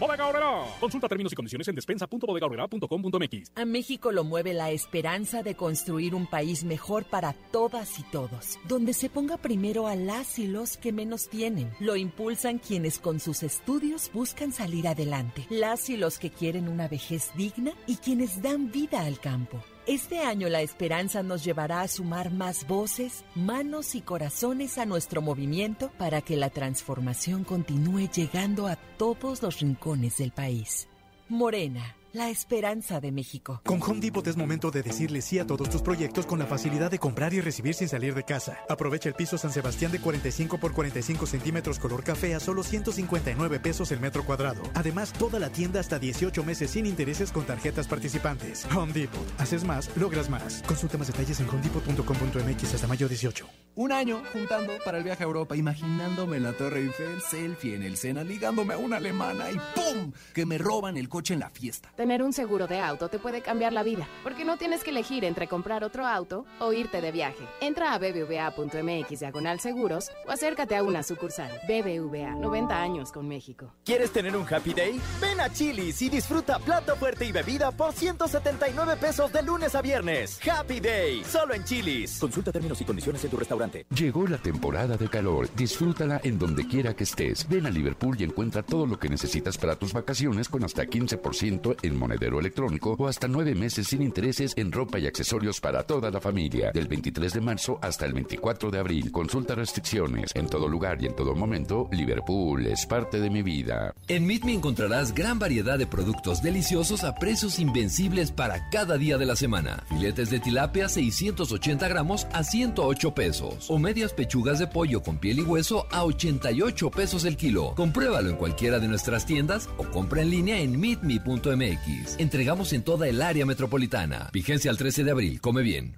Bodega Horrera. Consulta términos y condiciones en despensa.bodegahorrera.com.mx. A México lo mueve la esperanza de construir un país mejor para todas y todos, donde se ponga primero a las y los que menos tienen. Lo impulsan quienes con sus estudios buscan salir adelante, las y los que quieren una vejez digna y quienes dan vida al campo. Este año la esperanza nos llevará a sumar más voces, manos y corazones a nuestro movimiento para que la transformación continúe llegando a todos los rincones del país. Morena, la esperanza de México. Con Home Depot es momento de decirle sí a todos tus proyectos con la facilidad de comprar y recibir sin salir de casa. Aprovecha el piso San Sebastián de 45 por 45 centímetros color café a solo 159 pesos el metro cuadrado. Además, toda la tienda hasta 18 meses sin intereses con tarjetas participantes. Home Depot. Haces más, logras más. Consulta más detalles en homedepot.com.mx hasta mayo 18. Un año juntando para el viaje a Europa, imaginándome en la Torre Eiffel, selfie en el Sena, ligándome a una alemana y ¡pum! Que me roban el coche en la fiesta. Tener un seguro de auto te puede cambiar la vida, porque no tienes que elegir entre comprar otro auto o irte de viaje. Entra a bbva.mx diagonal seguros o acércate a una sucursal. BBVA, 90 años con México. ¿Quieres tener un happy day? Ven a Chili's y disfruta plato fuerte y bebida por 179 pesos de lunes a viernes. Happy Day, solo en Chili's. Consulta términos y condiciones en tu restaurante. Llegó la temporada de calor. Disfrútala en donde quiera que estés. Ven a Liverpool y encuentra todo lo que necesitas para tus vacaciones con hasta 15% en monedero electrónico o hasta nueve meses sin intereses en ropa y accesorios para toda la familia. Del 23 de marzo hasta el 24 de abril. Consulta restricciones. En todo lugar y en todo momento, Liverpool es parte de mi vida. En Meet Me encontrarás gran variedad de productos deliciosos a precios invencibles para cada día de la semana. Filetes de tilapia 680 gramos a 108 pesos o medias pechugas de pollo con piel y hueso a 88 pesos el kilo. Compruébalo en cualquiera de nuestras tiendas o compra en línea en meetme.mx. Entregamos en toda el área metropolitana. Vigencia al 13 de abril. Come bien.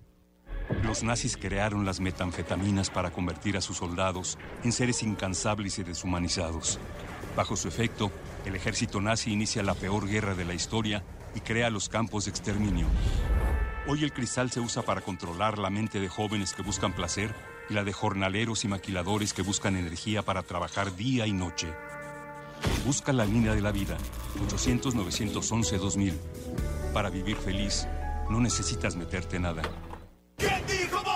Los nazis crearon las metanfetaminas para convertir a sus soldados en seres incansables y deshumanizados. Bajo su efecto, el ejército nazi inicia la peor guerra de la historia y crea los campos de exterminio. Hoy el cristal se usa para controlar la mente de jóvenes que buscan placer y la de jornaleros y maquiladores que buscan energía para trabajar día y noche. Busca la línea de la vida, 800-911-2000. Para vivir feliz, no necesitas meterte nada. ¿Quién dijo?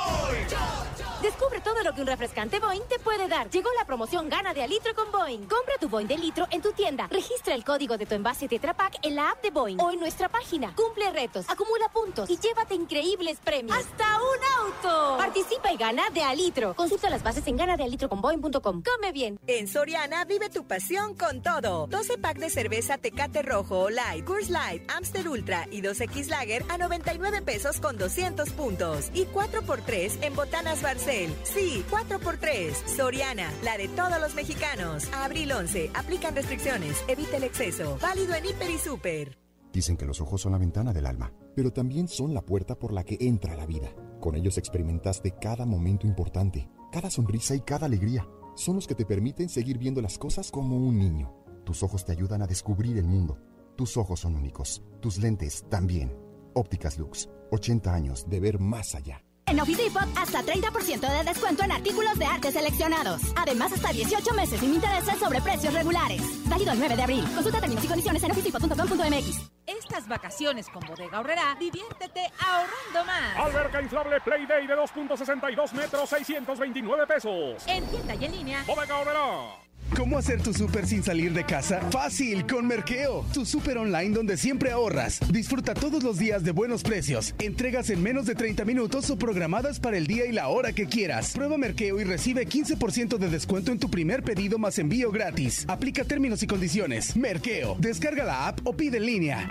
Descubre todo lo que un refrescante Boeing te puede dar. Llegó la promoción Gana de a litro con Boeing. Compra tu Boeing de litro en tu tienda. Registra el código de tu envase Tetra Pak en la app de Boeing o en nuestra página. Cumple retos, acumula puntos y llévate increíbles premios. ¡Hasta un auto! Participa y gana de a litro. Consulta las bases en ganadealitroconboeing.com. Come bien. En Soriana vive tu pasión con todo. 12 pack de cerveza Tecate Rojo o Light, Coors Light, Amster Ultra y 2X Lager a 99 pesos con 200 puntos. Y 4x3 en botanas Barcel. Sí, 4x3. Soriana, la de todos los mexicanos. Abril 11. Aplican restricciones. Evita el exceso. Válido en Hiper y Super. Dicen que los ojos son la ventana del alma, pero también son la puerta por la que entra la vida. Con ellos experimentaste cada momento importante, cada sonrisa y cada alegría. Son los que te permiten seguir viendo las cosas como un niño. Tus ojos te ayudan a descubrir el mundo. Tus ojos son únicos. Tus lentes también. Ópticas Lux. 80 años de ver más allá. En Office Depot, hasta 30% de descuento en artículos de arte seleccionados. Además, hasta 18 meses sin intereses sobre precios regulares. Válido el 9 de abril. Consulta términos y condiciones en officedepot.com.mx. Estas vacaciones con Bodega Horrera, diviértete ahorrando más. Alberca inflable Playday de 2.62 metros, 629 pesos. En tienda y en línea. Bodega Horrera. ¿Cómo hacer tu súper sin salir de casa? Fácil, con Merkeo, tu súper online donde siempre ahorras. Disfruta todos los días de buenos precios, entregas en menos de 30 minutos o programadas para el día y la hora que quieras. Prueba Merkeo y recibe 15% de descuento en tu primer pedido más envío gratis. Aplica términos y condiciones. Merkeo, descarga la app o pide en línea.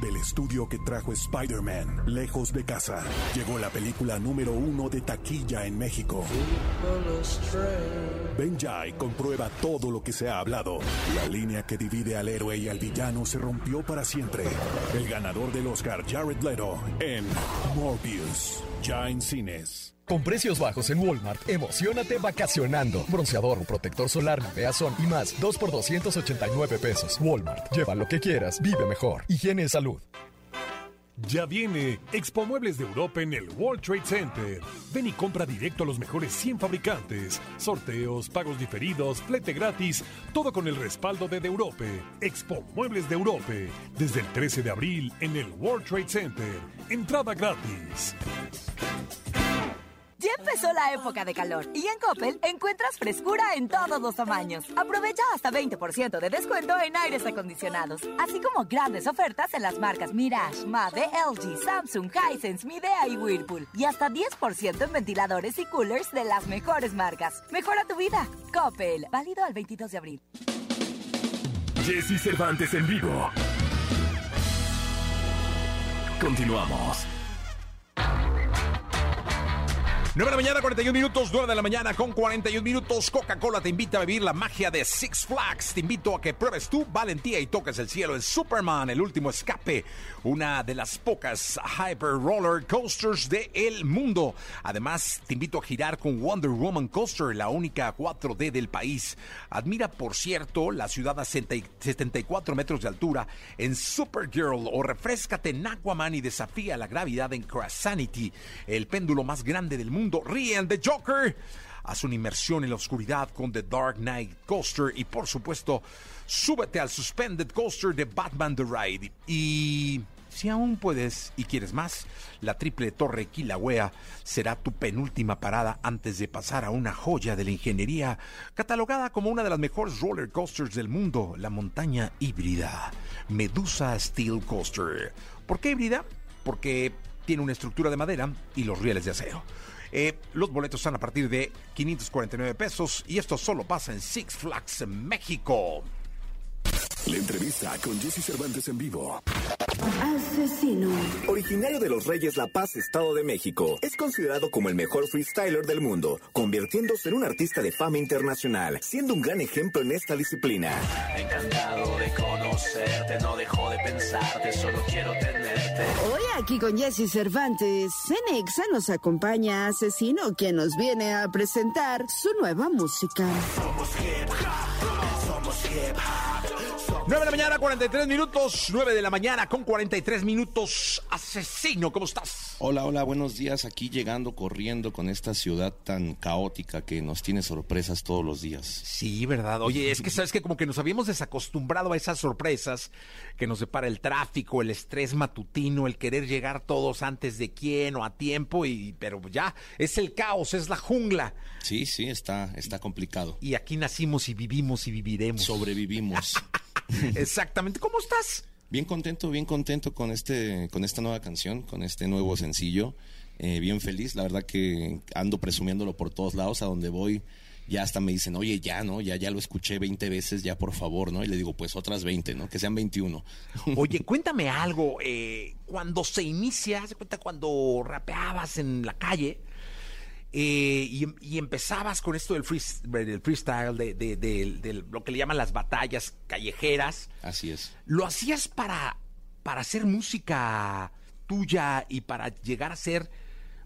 Del estudio que trajo Spider-Man, lejos de casa, llegó la película número uno de taquilla en México. Ven ya y comprueba todo lo que se ha hablado. La línea que divide al héroe y al villano se rompió para siempre. El ganador del Oscar, Jared Leto, en Morbius, ya en cines. Con precios bajos en Walmart, emocionate vacacionando. Bronceador, protector solar, Naveazón y más, 2 por 289 pesos. Walmart, lleva lo que quieras, vive mejor. Higiene y salud. Ya viene Expo Muebles de Europa en el World Trade Center. Ven y compra directo a los mejores 100 fabricantes. Sorteos, pagos diferidos, flete gratis, todo con el respaldo de De Europe. Expo Muebles de Europa. Desde el 13 de abril en el World Trade Center. Entrada gratis. Ya empezó la época de calor y en Coppel encuentras frescura en todos los tamaños. Aprovecha hasta 20% de descuento en aires acondicionados, así como grandes ofertas en las marcas Mirage, Mave, LG, Samsung, Hisense, Midea y Whirlpool. Y hasta 10% en ventiladores y coolers de las mejores marcas. Mejora tu vida. Coppel. Válido al 22 de abril. Jesse Cervantes en vivo. Continuamos. 9 de la mañana, 41 minutos, 9 de la mañana con 41 minutos. Coca-Cola te invita a vivir la magia de Six Flags. Te invito a que pruebes tu valentía y toques el cielo en Superman, el último escape, una de las pocas hyper roller coasters del mundo. Además, te invito a girar con Wonder Woman Coaster, la única 4D del país. Admira, por cierto, la ciudad a 74 metros de altura en Supergirl o refrescate en Aquaman y desafía la gravedad en Crasanity, el péndulo más grande del mundo ríen de Joker. Haz una inmersión en la oscuridad con The Dark Knight Coaster y por supuesto, súbete al Suspended Coaster de Batman The Ride. Y si aún puedes y quieres más, la triple torre Kilauea será tu penúltima parada antes de pasar a una joya de la ingeniería catalogada como una de las mejores roller coasters del mundo, la montaña híbrida, Medusa Steel Coaster. ¿Por qué híbrida? Porque tiene una estructura de madera y los rieles de acero. Eh, los boletos están a partir de 549 pesos y esto solo pasa en Six Flags México. La entrevista con Jesse Cervantes en vivo. Asesino. Originario de los Reyes La Paz, Estado de México, es considerado como el mejor freestyler del mundo, convirtiéndose en un artista de fama internacional, siendo un gran ejemplo en esta disciplina. Encantado de conocerte, no dejo de pensarte, solo quiero tenerte. Hoy aquí con Jesse Cervantes, Cenexa nos acompaña Asesino, quien nos viene a presentar su nueva música. Somos hip hop. 9 de la mañana, 43 minutos. 9 de la mañana con 43 minutos. Asesino, ¿cómo estás? Hola, hola, buenos días. Aquí llegando, corriendo con esta ciudad tan caótica que nos tiene sorpresas todos los días. Sí, ¿verdad? Oye, es que sabes que como que nos habíamos desacostumbrado a esas sorpresas que nos separa el tráfico, el estrés matutino, el querer llegar todos antes de quién o a tiempo, y pero ya, es el caos, es la jungla. Sí, sí, está, está complicado. Y aquí nacimos y vivimos y viviremos. Sobrevivimos. Exactamente. ¿Cómo estás? Bien contento, bien contento con este, con esta nueva canción, con este nuevo sencillo. Eh, bien feliz, la verdad que ando presumiéndolo por todos lados, a donde voy ya hasta me dicen, oye, ya, ¿no? Ya, ya lo escuché 20 veces, ya por favor, ¿no? Y le digo, pues otras 20, ¿no? Que sean 21. Oye, cuéntame algo, eh, cuando se inicia, ¿se cuenta cuando rapeabas en la calle? Eh, y, empezabas con esto del, freestyle, de, de, lo que le llaman las batallas callejeras. Así es. ¿Lo hacías para, para hacer música tuya y para llegar a ser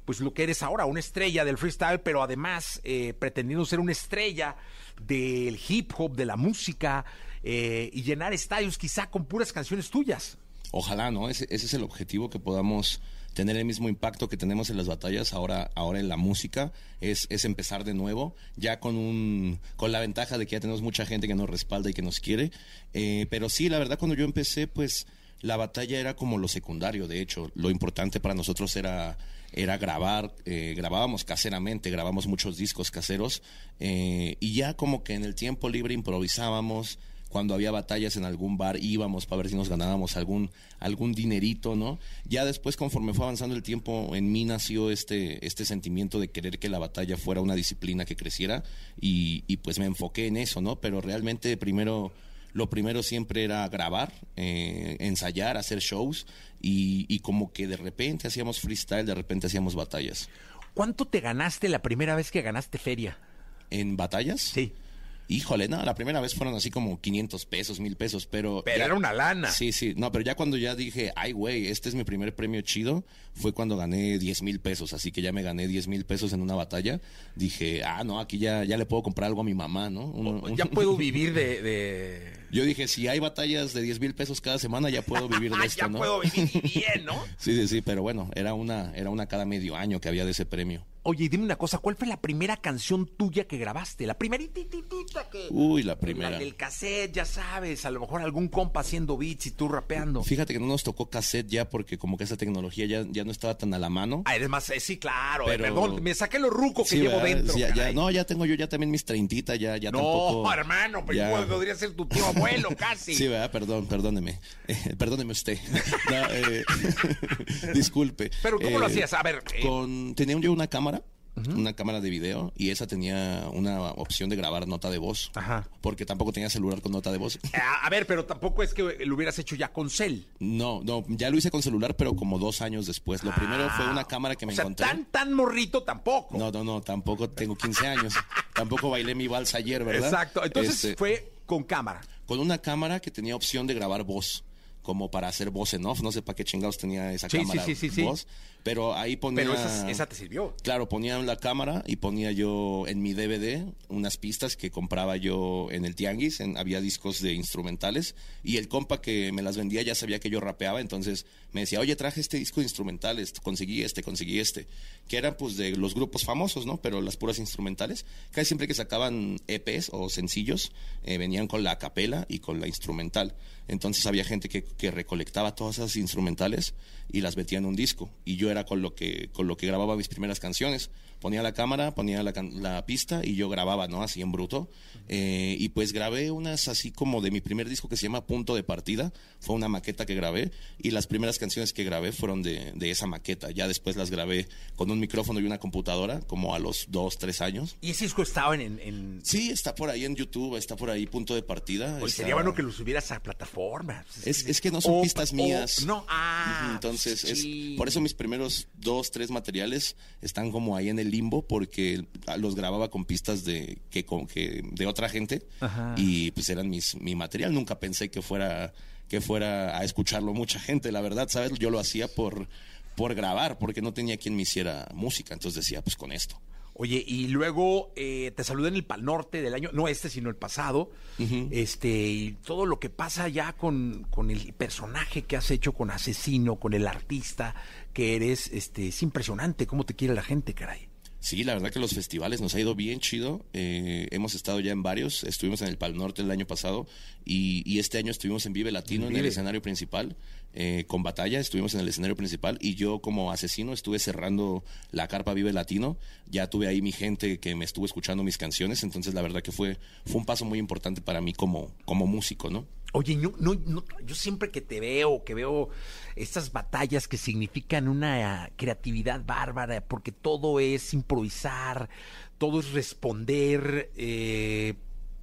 pues lo que eres ahora, una estrella del freestyle, pero además eh, pretendiendo ser una estrella del hip hop, de la música eh, y llenar estadios quizá con puras canciones tuyas? Ojalá, ¿no? Ese, ese es el objetivo que podamos tener el mismo impacto que tenemos en las batallas ahora, ahora en la música, es, es empezar de nuevo, ya con un, con la ventaja de que ya tenemos mucha gente que nos respalda y que nos quiere. Eh, pero sí, la verdad, cuando yo empecé, pues la batalla era como lo secundario, de hecho, lo importante para nosotros era era grabar, eh, grabábamos caseramente, grabamos muchos discos caseros eh, y ya como que en el tiempo libre improvisábamos, cuando había batallas en algún bar íbamos para ver si nos ganábamos algún, algún dinerito, ¿no? Ya después, conforme fue avanzando el tiempo, en mí nació este, este sentimiento de querer que la batalla fuera una disciplina que creciera y, y pues me enfoqué en eso, ¿no? Pero realmente primero lo primero siempre era grabar, eh, ensayar, hacer shows y, y, como que de repente hacíamos freestyle, de repente hacíamos batallas. ¿Cuánto te ganaste la primera vez que ganaste feria? ¿En batallas? Sí. Híjole, no, la primera vez fueron así como 500 pesos, mil pesos, pero... Pero era una lana. Sí, sí, no, pero ya cuando ya dije, ay, güey, este es mi primer premio chido, fue cuando gané 10 mil pesos, así que ya me gané 10 mil pesos en una batalla. Dije, ah, no, aquí ya, ya le puedo comprar algo a mi mamá, ¿no? Un- Ya puedo vivir de... de- Yo dije, si hay batallas de 10 mil pesos cada semana, ya puedo vivir de esto, ya ¿no? puedo vivir bien, ¿no? Sí, sí, sí, pero bueno, era una, era una cada medio año que había de ese premio. Oye, y dime una cosa, ¿cuál fue la primera canción tuya que grabaste? La primeritititita que... Uy, la primera. La del cassette, ya sabes, a lo mejor algún compa haciendo beats y tú rapeando. Fíjate que no nos tocó cassette ya porque como que esa tecnología ya, ya no estaba tan a la mano. Ah, eres más, eh, sí, claro, eh, perdón, me saqué lo ruco que Sí, llevo ¿verdad? dentro. Sí, ya, ya- no, ya tengo yo ya también mis treintitas, ya, ya no, tampoco. hermano, pero ya- igual podría ser tu tío abuelo casi. Sí, ¿verdad? Perdón, perdóneme. Eh, perdóneme usted. No, eh, disculpe. Pero ¿cómo lo hacías? A ver, Con, tenía yo una cámara, una cámara de video, y esa tenía una opción de grabar nota de voz. Porque tampoco tenía celular con nota de voz. a, a ver, pero tampoco es que lo hubieras hecho ya con cel. No, no, ya lo hice con celular, pero como dos años después. Lo primero fue una cámara que me Ah, O sea, encontré. tan, tan morrito tampoco. No, no, no, tampoco tengo 15 años. tampoco bailé mi vals ayer, ¿verdad? Exacto, entonces Este, fue con cámara. Con una cámara que tenía opción de grabar voz, como para hacer voz en off. No sé para qué chingados tenía esa Sí, cámara sí, sí, sí. voz. Pero ahí ponía... Pero esa, esa te sirvió. Claro, ponía la cámara y ponía yo en mi DVD unas pistas que compraba yo en el tianguis, en- había discos de instrumentales y el compa que me las vendía ya sabía que yo rapeaba, entonces me decía, oye, traje este disco de instrumentales, conseguí este, conseguí este, que eran pues de los grupos famosos, ¿no? Pero las puras instrumentales, casi siempre que sacaban EPs o sencillos, eh, venían con la capela y con la instrumental. Entonces había gente que, que recolectaba todas esas instrumentales y las metía en un disco. Y yo era con lo que, con lo que grababa mis primeras canciones. Ponía la cámara, ponía la, la pista y yo grababa, ¿no? Así en bruto. Eh, y pues grabé unas así como de mi primer disco que se llama Punto de Partida. Fue una maqueta que grabé. Y las primeras canciones que grabé fueron de, de esa maqueta. Ya después las grabé con un micrófono y una computadora, como a los dos, tres años. ¿Y ese disco estaba en... en, Sí, está por ahí en YouTube, está por ahí Punto de Partida. Oye, está- sería bueno que lo subieras a plataformas. es, es que no son O- pistas o- mías. no, ah, Entonces, es, sí. por eso mis primeros dos, tres materiales están como ahí en el limbo, porque los grababa con pistas de que, con, que de otra gente Ajá. y pues eran mis, mi material. Nunca pensé que fuera, que fuera a escucharlo mucha gente, la verdad, ¿sabes? Yo lo hacía por, por grabar, porque no tenía quien me hiciera música. Entonces decía, pues con esto. Oye, y luego eh, te saludé en el Pal Norte del año, no este, sino el pasado. Este, y todo lo que pasa ya con, con el personaje que has hecho con Asesino, con el artista que eres, este, es impresionante cómo te quiere la gente, caray. Sí, la verdad que los festivales nos ha ido bien chido. Eh, hemos estado ya en varios. Estuvimos en el Pal Norte el año pasado y, y este año estuvimos en Vive Latino, en el escenario principal. eh, con Batalla estuvimos en el escenario principal y yo como asesino estuve cerrando la carpa Vive Latino. Ya tuve ahí mi gente que me estuvo escuchando mis canciones. Entonces la verdad que fue, fue un paso muy importante para mí como, como músico, ¿no? Oye, no, no, no, yo siempre que te veo, que veo estas batallas que significan una eh, creatividad bárbara, porque todo es improvisar, todo es responder, eh,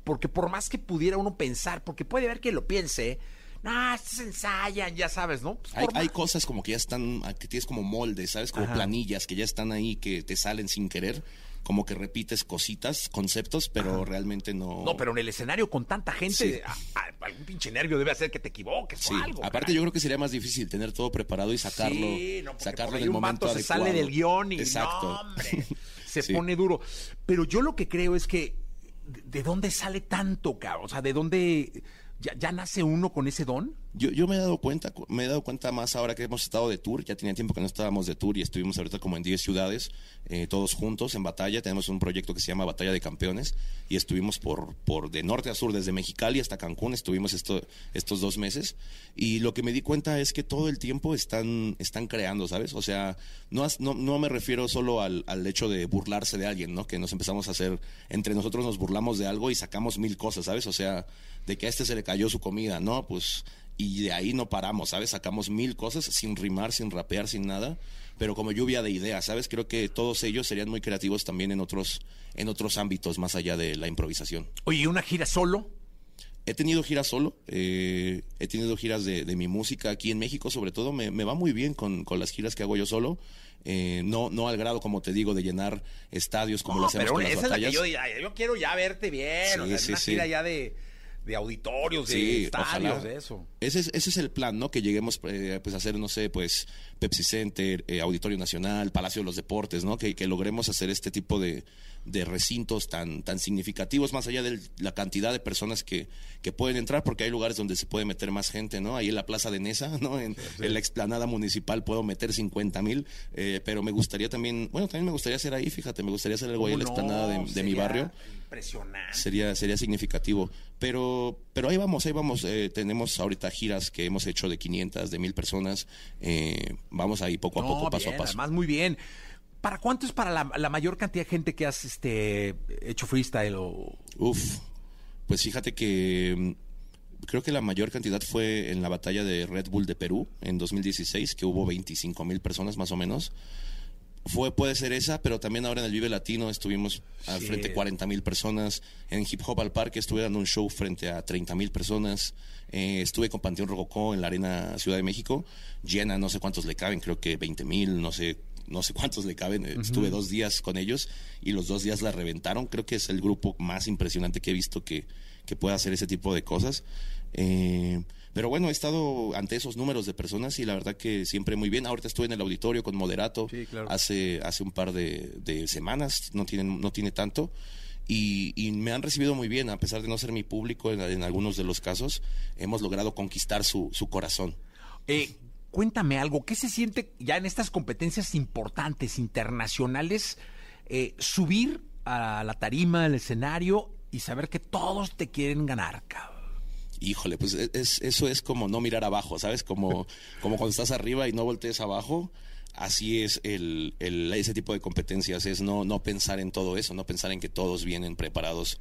porque por más que pudiera uno pensar, porque puede haber que lo piense, no, estos ensayan, ya sabes, ¿no? Pues Hay, cosas como que ya están, que tienes como moldes, ¿sabes? Como Ajá. planillas que ya están ahí, que te salen sin querer. Como que repites cositas, conceptos, pero realmente no. No, pero en el escenario con tanta gente, Sí. a- a- algún pinche nervio debe hacer que te equivoques Sí, o algo. aparte caray. yo creo que sería más difícil tener todo preparado y sacarlo, Sí, no, sacarlo en el un momento se sale del guion y Exacto. no, hombre, se pone duro. Pero yo lo que creo es que ¿de, de dónde sale tanto, cabrón? O sea, ¿de dónde ya, ya nace uno con ese don? Yo, yo me he dado cuenta, me he dado cuenta más ahora que hemos estado de tour, ya tenía tiempo que no estábamos de tour y estuvimos ahorita como en 10 ciudades, eh, todos juntos en batalla, tenemos un proyecto que se llama Batalla de Campeones y estuvimos por, por de norte a sur, desde Mexicali hasta Cancún, estuvimos esto, estos dos meses y lo que me di cuenta es que todo el tiempo están, están creando, ¿sabes? O sea, no, no, no me refiero solo al, al hecho de burlarse de alguien, ¿no? Que nos empezamos a hacer, entre nosotros nos burlamos de algo y sacamos mil cosas, ¿sabes? O sea, de que a este se le cayó su comida, ¿no? Pues y de ahí no paramos, ¿sabes? Sacamos mil cosas sin rimar, sin rapear, sin nada, pero como lluvia de ideas, ¿sabes? Creo que todos ellos serían muy creativos también en otros, en otros ámbitos más allá de la improvisación. Oye, ¿y una gira solo? he tenido giras solo, eh, he tenido giras de, de, mi música aquí en México, sobre todo, me, me va muy bien con, con, las giras que hago yo solo. Eh, no, no al grado, como te digo, de llenar estadios como no, lo hacemos pero con esa las es la batallas. que yo, yo, quiero ya verte bien, Sí, o sea, sí, una sí. gira ya de, de auditorios, de estadios, ojalá. de eso. Ese es, ese es el plan, ¿no? Que lleguemos eh, pues a hacer, no sé, pues Pepsi Center, eh, Auditorio Nacional, Palacio de los Deportes, ¿no? Que, que logremos hacer este tipo de, de recintos tan, tan significativos, más allá de la cantidad de personas que, que pueden entrar, porque hay lugares donde se puede meter más gente, ¿no? Ahí en la Plaza de Nesa, ¿no? En, en la explanada municipal puedo meter 50 mil, eh, pero me gustaría también, bueno, también me gustaría hacer ahí, fíjate, me gustaría hacer algo ahí en la ¿Cómo explanada de, de mi barrio Impresionante. sería sería significativo pero pero ahí vamos ahí vamos eh, tenemos ahorita giras que hemos hecho de 500 de 1000 personas eh, vamos ahí poco a No, poco paso bien, a paso Además, muy bien. ¿Para cuánto es para la, la mayor cantidad de gente que has este, hecho freestyle o...? Uf, pues fíjate que mm, creo que la mayor cantidad fue en la batalla de Red Bull de Perú en 2016 que hubo 25 mil personas más o menos fue puede ser esa, pero también ahora en el Vive Latino estuvimos al Sí. frente 40 mil personas. En Hip Hop al Parque estuve dando un show frente a 30 mil personas. Eh, estuve con Panteón Rococó en la Arena Ciudad de México, llena, no sé cuántos le caben, creo que 20 mil, no sé, no sé cuántos le caben. Eh. Estuve dos días con ellos y los dos días la reventaron. Creo que es el grupo más impresionante que he visto que, que pueda hacer ese tipo de cosas. Eh, pero bueno, he estado ante esos números de personas y la verdad que siempre muy bien. Ahorita estuve en el auditorio con Moderato hace, hace un par de, de semanas, no tiene, no tiene tanto. Y, y me han recibido muy bien, a pesar de no ser mi público en, en algunos de los casos, hemos logrado conquistar su, su corazón. Eh, cuéntame algo, ¿qué se siente ya en estas competencias importantes, internacionales, eh, subir a la tarima, al escenario y saber que todos te quieren ganar, cabrón? Híjole, pues es- es- eso es como no mirar abajo, ¿sabes? Como, como cuando estás arriba y no voltees abajo. Así es el, el- ese tipo de competencias, es no, no pensar en todo eso, no pensar en que todos vienen preparados.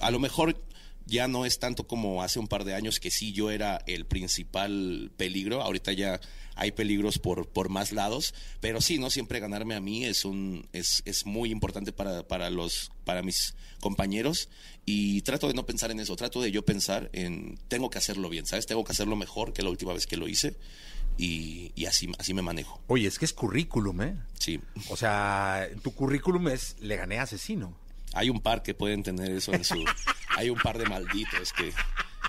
A lo mejor ya no es tanto como hace un par de años que sí yo era el principal peligro, ahorita ya hay peligros por, por más lados, pero sí, no siempre ganarme a mí es un es, es muy importante para, para los para mis compañeros y trato de no pensar en eso, trato de yo pensar en tengo que hacerlo bien, ¿sabes? Tengo que hacerlo mejor que la última vez que lo hice y, y así, así me manejo. Oye, es que es currículum, ¿eh? Sí. O sea, tu currículum es le gané a asesino. Hay un par que pueden tener eso en su hay un par de malditos que,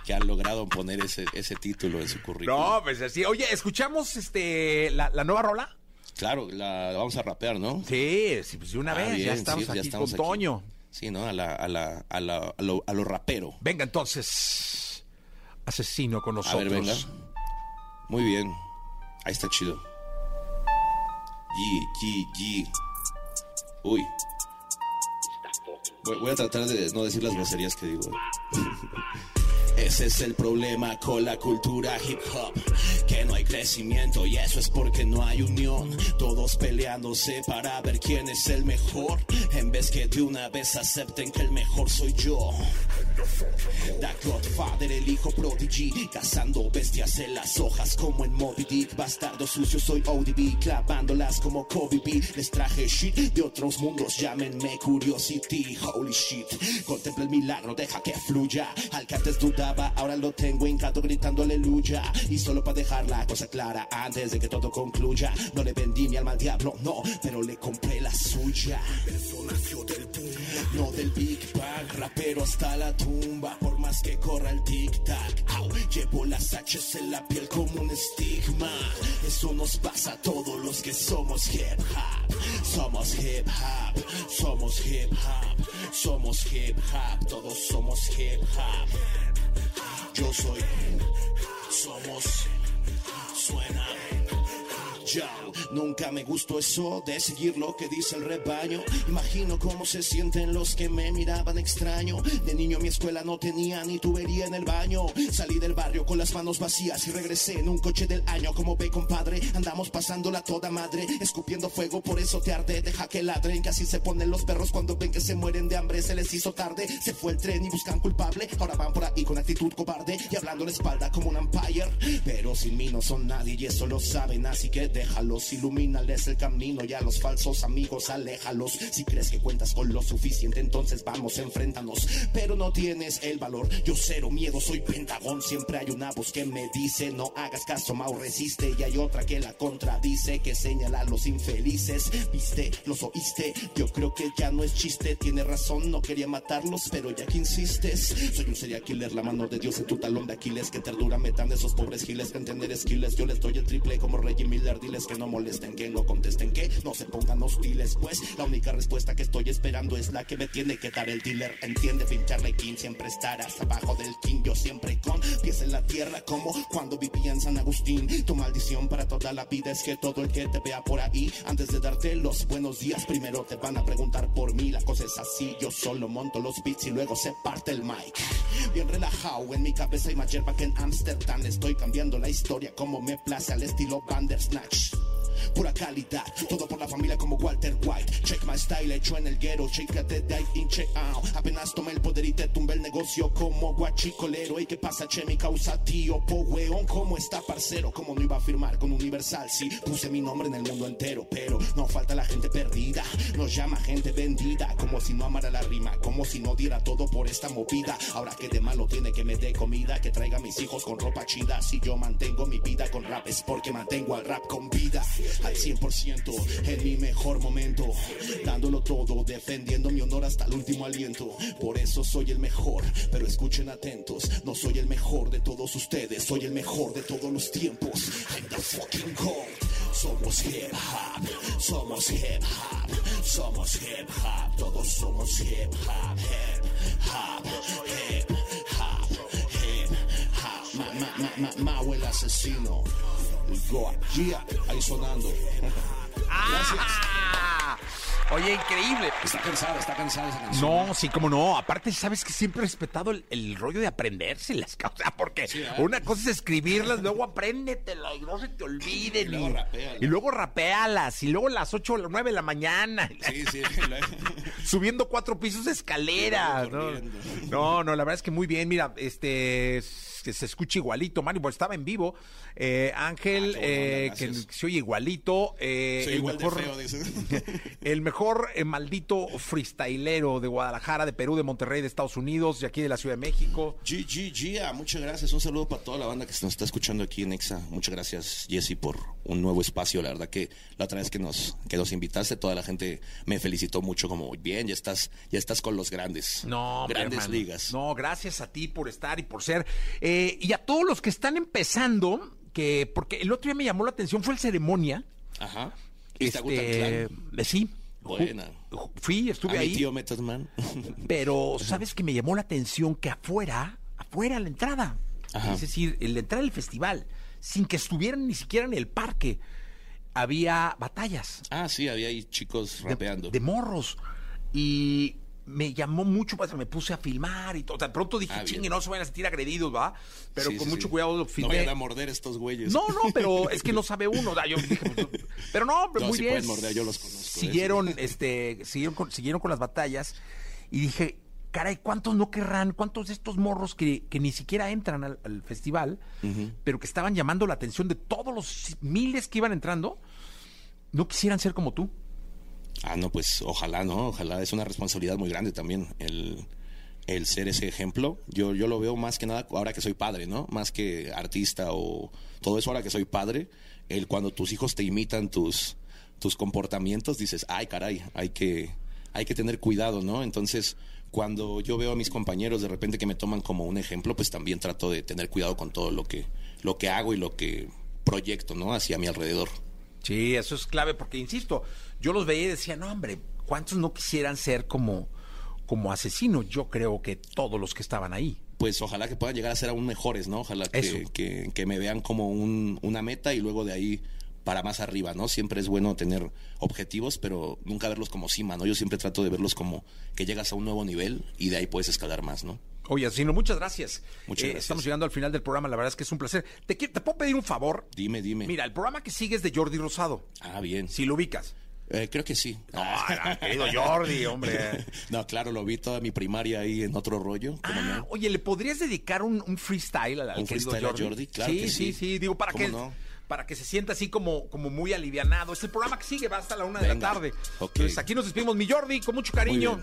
que han logrado poner ese, ese título en su currículum. No, pues así. Oye, ¿escuchamos este la, la nueva rola? Claro, la, la vamos a rapear, ¿no? Sí, sí, pues de una vez, ya estamos aquí con Toño. Sí, ¿no? A, la, a, la, a, la- a lo, a lo rapero. Venga, entonces, asesino con nosotros. A ver, venga. Muy bien. Ahí está chido. Yi, yi, yi. Uy. Voy, a tratar de no decir las groserías que digo. Ese es el problema con la cultura hip hop, que no hay crecimiento y eso es porque no hay unión. Todos peleándose para ver quién es el mejor, en vez que de una vez acepten que el mejor soy yo. The Godfather, el hijo prodigy, cazando bestias en las hojas como en Moby Dick. Bastardo sucio, soy ODB, clavándolas como Kobe B. Les traje shit de otros mundos, llámenme Curiosity. Holy shit, contempla el milagro, deja que fluya. Al que antes dudaba, ahora lo tengo hincado gritando aleluya. Y solo para dejar la cosa clara, antes de que todo concluya. No le vendí mi alma al diablo, no, pero le compré la suya. Nació del boom, no del Big Bang. Rapero hasta la tumba, por más que corra el tic-tac. Llevo las H's en la piel como un estigma. Eso nos pasa a todos los que somos hip hop. Somos hip hop, somos hip hop, somos hip hop, todos somos hip hop. Yo soy, somos, suena. Nunca me gustó eso de seguir lo que dice el rebaño. Imagino cómo se sienten los que me miraban extraño. De niño mi escuela no tenía ni tubería en el baño. Salí del barrio con las manos vacías y regresé en un coche del año. Como ve, compadre, andamos pasándola toda madre. Escupiendo fuego, por eso te arde. Deja que ladren, que así se ponen los perros cuando ven que se mueren de hambre. Se les hizo tarde, se fue el tren y buscan culpable. Ahora van por ahí con actitud cobarde y hablando la espalda como un umpire. Pero sin mí no son nadie y eso lo saben, así que déjalos, ilumínales el camino y a los falsos amigos aléjalos. Si crees que cuentas con lo suficiente, entonces vamos, enfréntanos. Pero no tienes el valor, yo cero miedo, soy Pentagón. Siempre hay una voz que me dice, no hagas caso, Mau resiste. Y hay otra que la contradice, que señala a los infelices. Viste, los oíste, yo creo que ya no es chiste. Tiene razón, no quería matarlos, pero ya que insistes, soy un serial killer, la mano de Dios en tu talón de Aquiles. Que ternura metan esos pobres giles que entender skills. Yo les doy el triple como Reggie Miller, que no molesten, que no contesten, que no se pongan hostiles. Pues la única respuesta que estoy esperando es la que me tiene que dar el dealer. Entiende, pincharle King, siempre estarás abajo del King. Yo siempre con pies en la tierra, como cuando vivía en San Agustín. Tu maldición para toda la vida es que todo el que te vea por ahí, antes de darte los buenos días, primero te van a preguntar por mí. La cosa es así, yo solo monto los beats y luego se parte el mic. Bien relajado, en mi cabeza hay más yerba que en Amsterdam. Estoy cambiando la historia como me place al estilo Bandersnatch. Thanks. Pura calidad, todo por la familia como Walter White. Check my style, hecho en el guero, chécate de ahí, hinche out. Apenas tomé el poder y te tumbé el negocio como guachicolero. ¿Y qué pasa, che? Mi causa, tío, po weón, ¿cómo está, parcero? ¿Cómo no iba a firmar con Universal? Sí, puse mi nombre en el mundo entero, pero no falta la gente perdida. Nos llama gente vendida, como si no amara la rima, como si no diera todo por esta movida. Ahora que de malo tiene que me dé comida, que traiga a mis hijos con ropa chida. Si yo mantengo mi vida con rap es porque mantengo al rap con vida al 100% en mi mejor momento, dándolo todo, defendiendo mi honor hasta el último aliento. Por eso soy el mejor, pero escuchen atentos, no soy el mejor de todos ustedes, soy el mejor de todos los tiempos. I'm the fucking gold. Somos hip hop, somos hip hop, somos hip hop, todos somos hip hop, hip hop, hip hop, hip hop. Ma, ma, ma, ma, Mau el asesino. Goa, yeah, ahí sonando. ¡Ah! Oye, increíble. Está cansada, está cansada esa canción. No, sí, como no. Aparte, sabes que siempre he respetado el, el rollo de aprendérselas. O sea, porque ¿eh? una cosa es escribirlas, luego apréndetela y no se te olviden. Y luego rapéalas. y luego rapealas. Y luego a las 8 o las 9 de la mañana. Sí, sí. Subiendo cuatro pisos de escalera. No, no, la verdad es que muy bien. Mira, este que se escucha igualito, Mario, pues estaba en vivo. Eh, Ángel, Ah, eh, que se oye igualito. eh, Soy el igual de mejor, feo, dice. el mejor eh, maldito freestylero de Guadalajara, de Perú, de Monterrey, de Estados Unidos, de aquí de la Ciudad de México. GG, Gia, muchas gracias. Un saludo para toda la banda que nos está escuchando aquí en Exa. Muchas gracias, Jesse, por un nuevo espacio. La verdad que la otra vez que nos, que nos invitaste, toda la gente me felicitó mucho como, bien, ya estás, ya estás con los grandes. No, Grandes hermano. ligas. No, gracias a ti por estar y por ser. Eh, y a todos los que están empezando, que porque el otro día me llamó la atención, fue el ceremonia. Ajá. ¿Viste a Wu-Tang Este, eh, sí. Buena. Fui, estuve a ahí. mi tío Method Man. Pero, ¿sabes que me llamó la atención que afuera, afuera la entrada, Ajá. es decir, en la entrada del festival, sin que estuvieran ni siquiera en el parque, había batallas Ah, sí, había ahí chicos de, rapeando. de morros. Y me llamó mucho, pues me puse a filmar y todo. De pronto dije, Ah, chingue, no se vayan a sentir agredidos, ¿va? Pero Sí, con sí, mucho sí. cuidado lo No filmé. vayan a morder estos güeyes. No, no, pero es que no sabe uno. o sea, yo dije, pues, pero no, No, muy bien. pueden morder, yo los conozco, ¿eh? Siguieron, este, siguieron con, siguieron con las batallas y dije, caray, ¿cuántos no querrán? ¿Cuántos de estos morros que, que ni siquiera entran al, al festival, pero que estaban llamando la atención de todos los miles que iban entrando, no quisieran ser como tú? Ah, no, pues ojalá, ¿no? Ojalá es una responsabilidad muy grande también el, el ser ese ejemplo. Yo, yo lo veo más que nada ahora que soy padre, ¿no? Más que artista o todo eso ahora que soy padre. El cuando tus hijos te imitan tus, tus comportamientos, dices, ay, caray, hay que, hay que tener cuidado, ¿no? Entonces, cuando yo veo a mis compañeros de repente que me toman como un ejemplo, pues también trato de tener cuidado con todo lo que, lo que hago y lo que proyecto, ¿no? Hacia mi alrededor. Sí, eso es clave porque, insisto, yo los veía y decía, no, hombre, ¿cuántos no quisieran ser como, como asesinos? Yo creo que todos los que estaban ahí. pues ojalá que puedan llegar a ser aún mejores, ¿no? Ojalá que, que, que me vean como un, una meta y luego de ahí para más arriba, ¿no? Siempre es bueno tener objetivos, pero nunca verlos como cima, ¿no? Yo siempre trato de verlos como que llegas a un nuevo nivel y de ahí puedes escalar más, ¿no? Oye, Asesino, muchas gracias. Muchas Eh, gracias. Estamos llegando al final del programa, la verdad es que es un placer. ¿Te, puedo pedir un favor? Dime, dime. Mira, el programa que sigue es de Jordi Rosado. Ah, bien. Si lo ubicas. Eh, creo que sí. No, querido Jordi, hombre. no, claro, lo vi toda mi primaria ahí en otro rollo. ¿cómo Ah, no? oye, ¿le podrías dedicar un, un freestyle al, al ¿Un freestyle a Jordi? Jordi? Claro sí, que sí, sí. sí, Digo, para ¿Cómo que, no? para que se sienta así como, como muy alivianado. Es el programa que sigue, va hasta la una de la tarde. Ok. Entonces aquí nos despedimos, mi Jordi, con mucho cariño.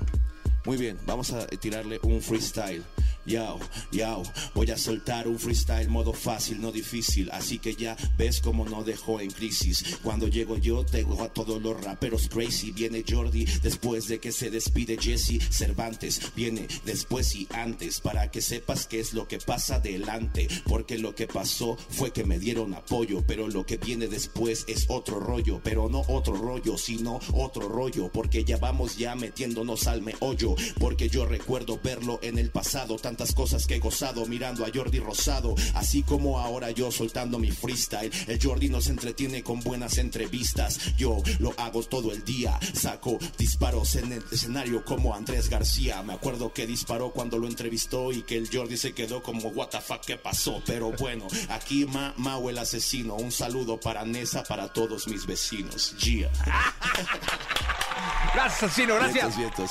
Muy bien. Vamos a tirarle un freestyle. Yao, yao, voy a soltar un freestyle modo fácil, no difícil. Así que ya ves cómo no dejó en crisis. Cuando llego yo, tengo a todos los raperos crazy. Viene Jordi después de que se despide Jesse Cervantes. Viene después y antes para que sepas qué es lo que pasa adelante. Porque lo que pasó fue que me dieron apoyo. Pero lo que viene después es otro rollo. Pero no otro rollo, sino otro rollo. Porque ya vamos ya metiéndonos al meollo. Porque yo recuerdo verlo en el pasado. Tantas cosas que he gozado mirando a Jordi Rosado. Así como ahora yo soltando mi freestyle. El Jordi nos entretiene con buenas entrevistas. Yo lo hago todo el día. Saco disparos en el escenario como Andrés García. Me acuerdo que disparó cuando lo entrevistó y que el Jordi se quedó como what the fuck ¿qué pasó? Pero bueno, aquí Ma Mau el asesino. Un saludo para Nesa, para todos mis vecinos. Gia. Gracias, asesino, gracias. Vientos, vientos.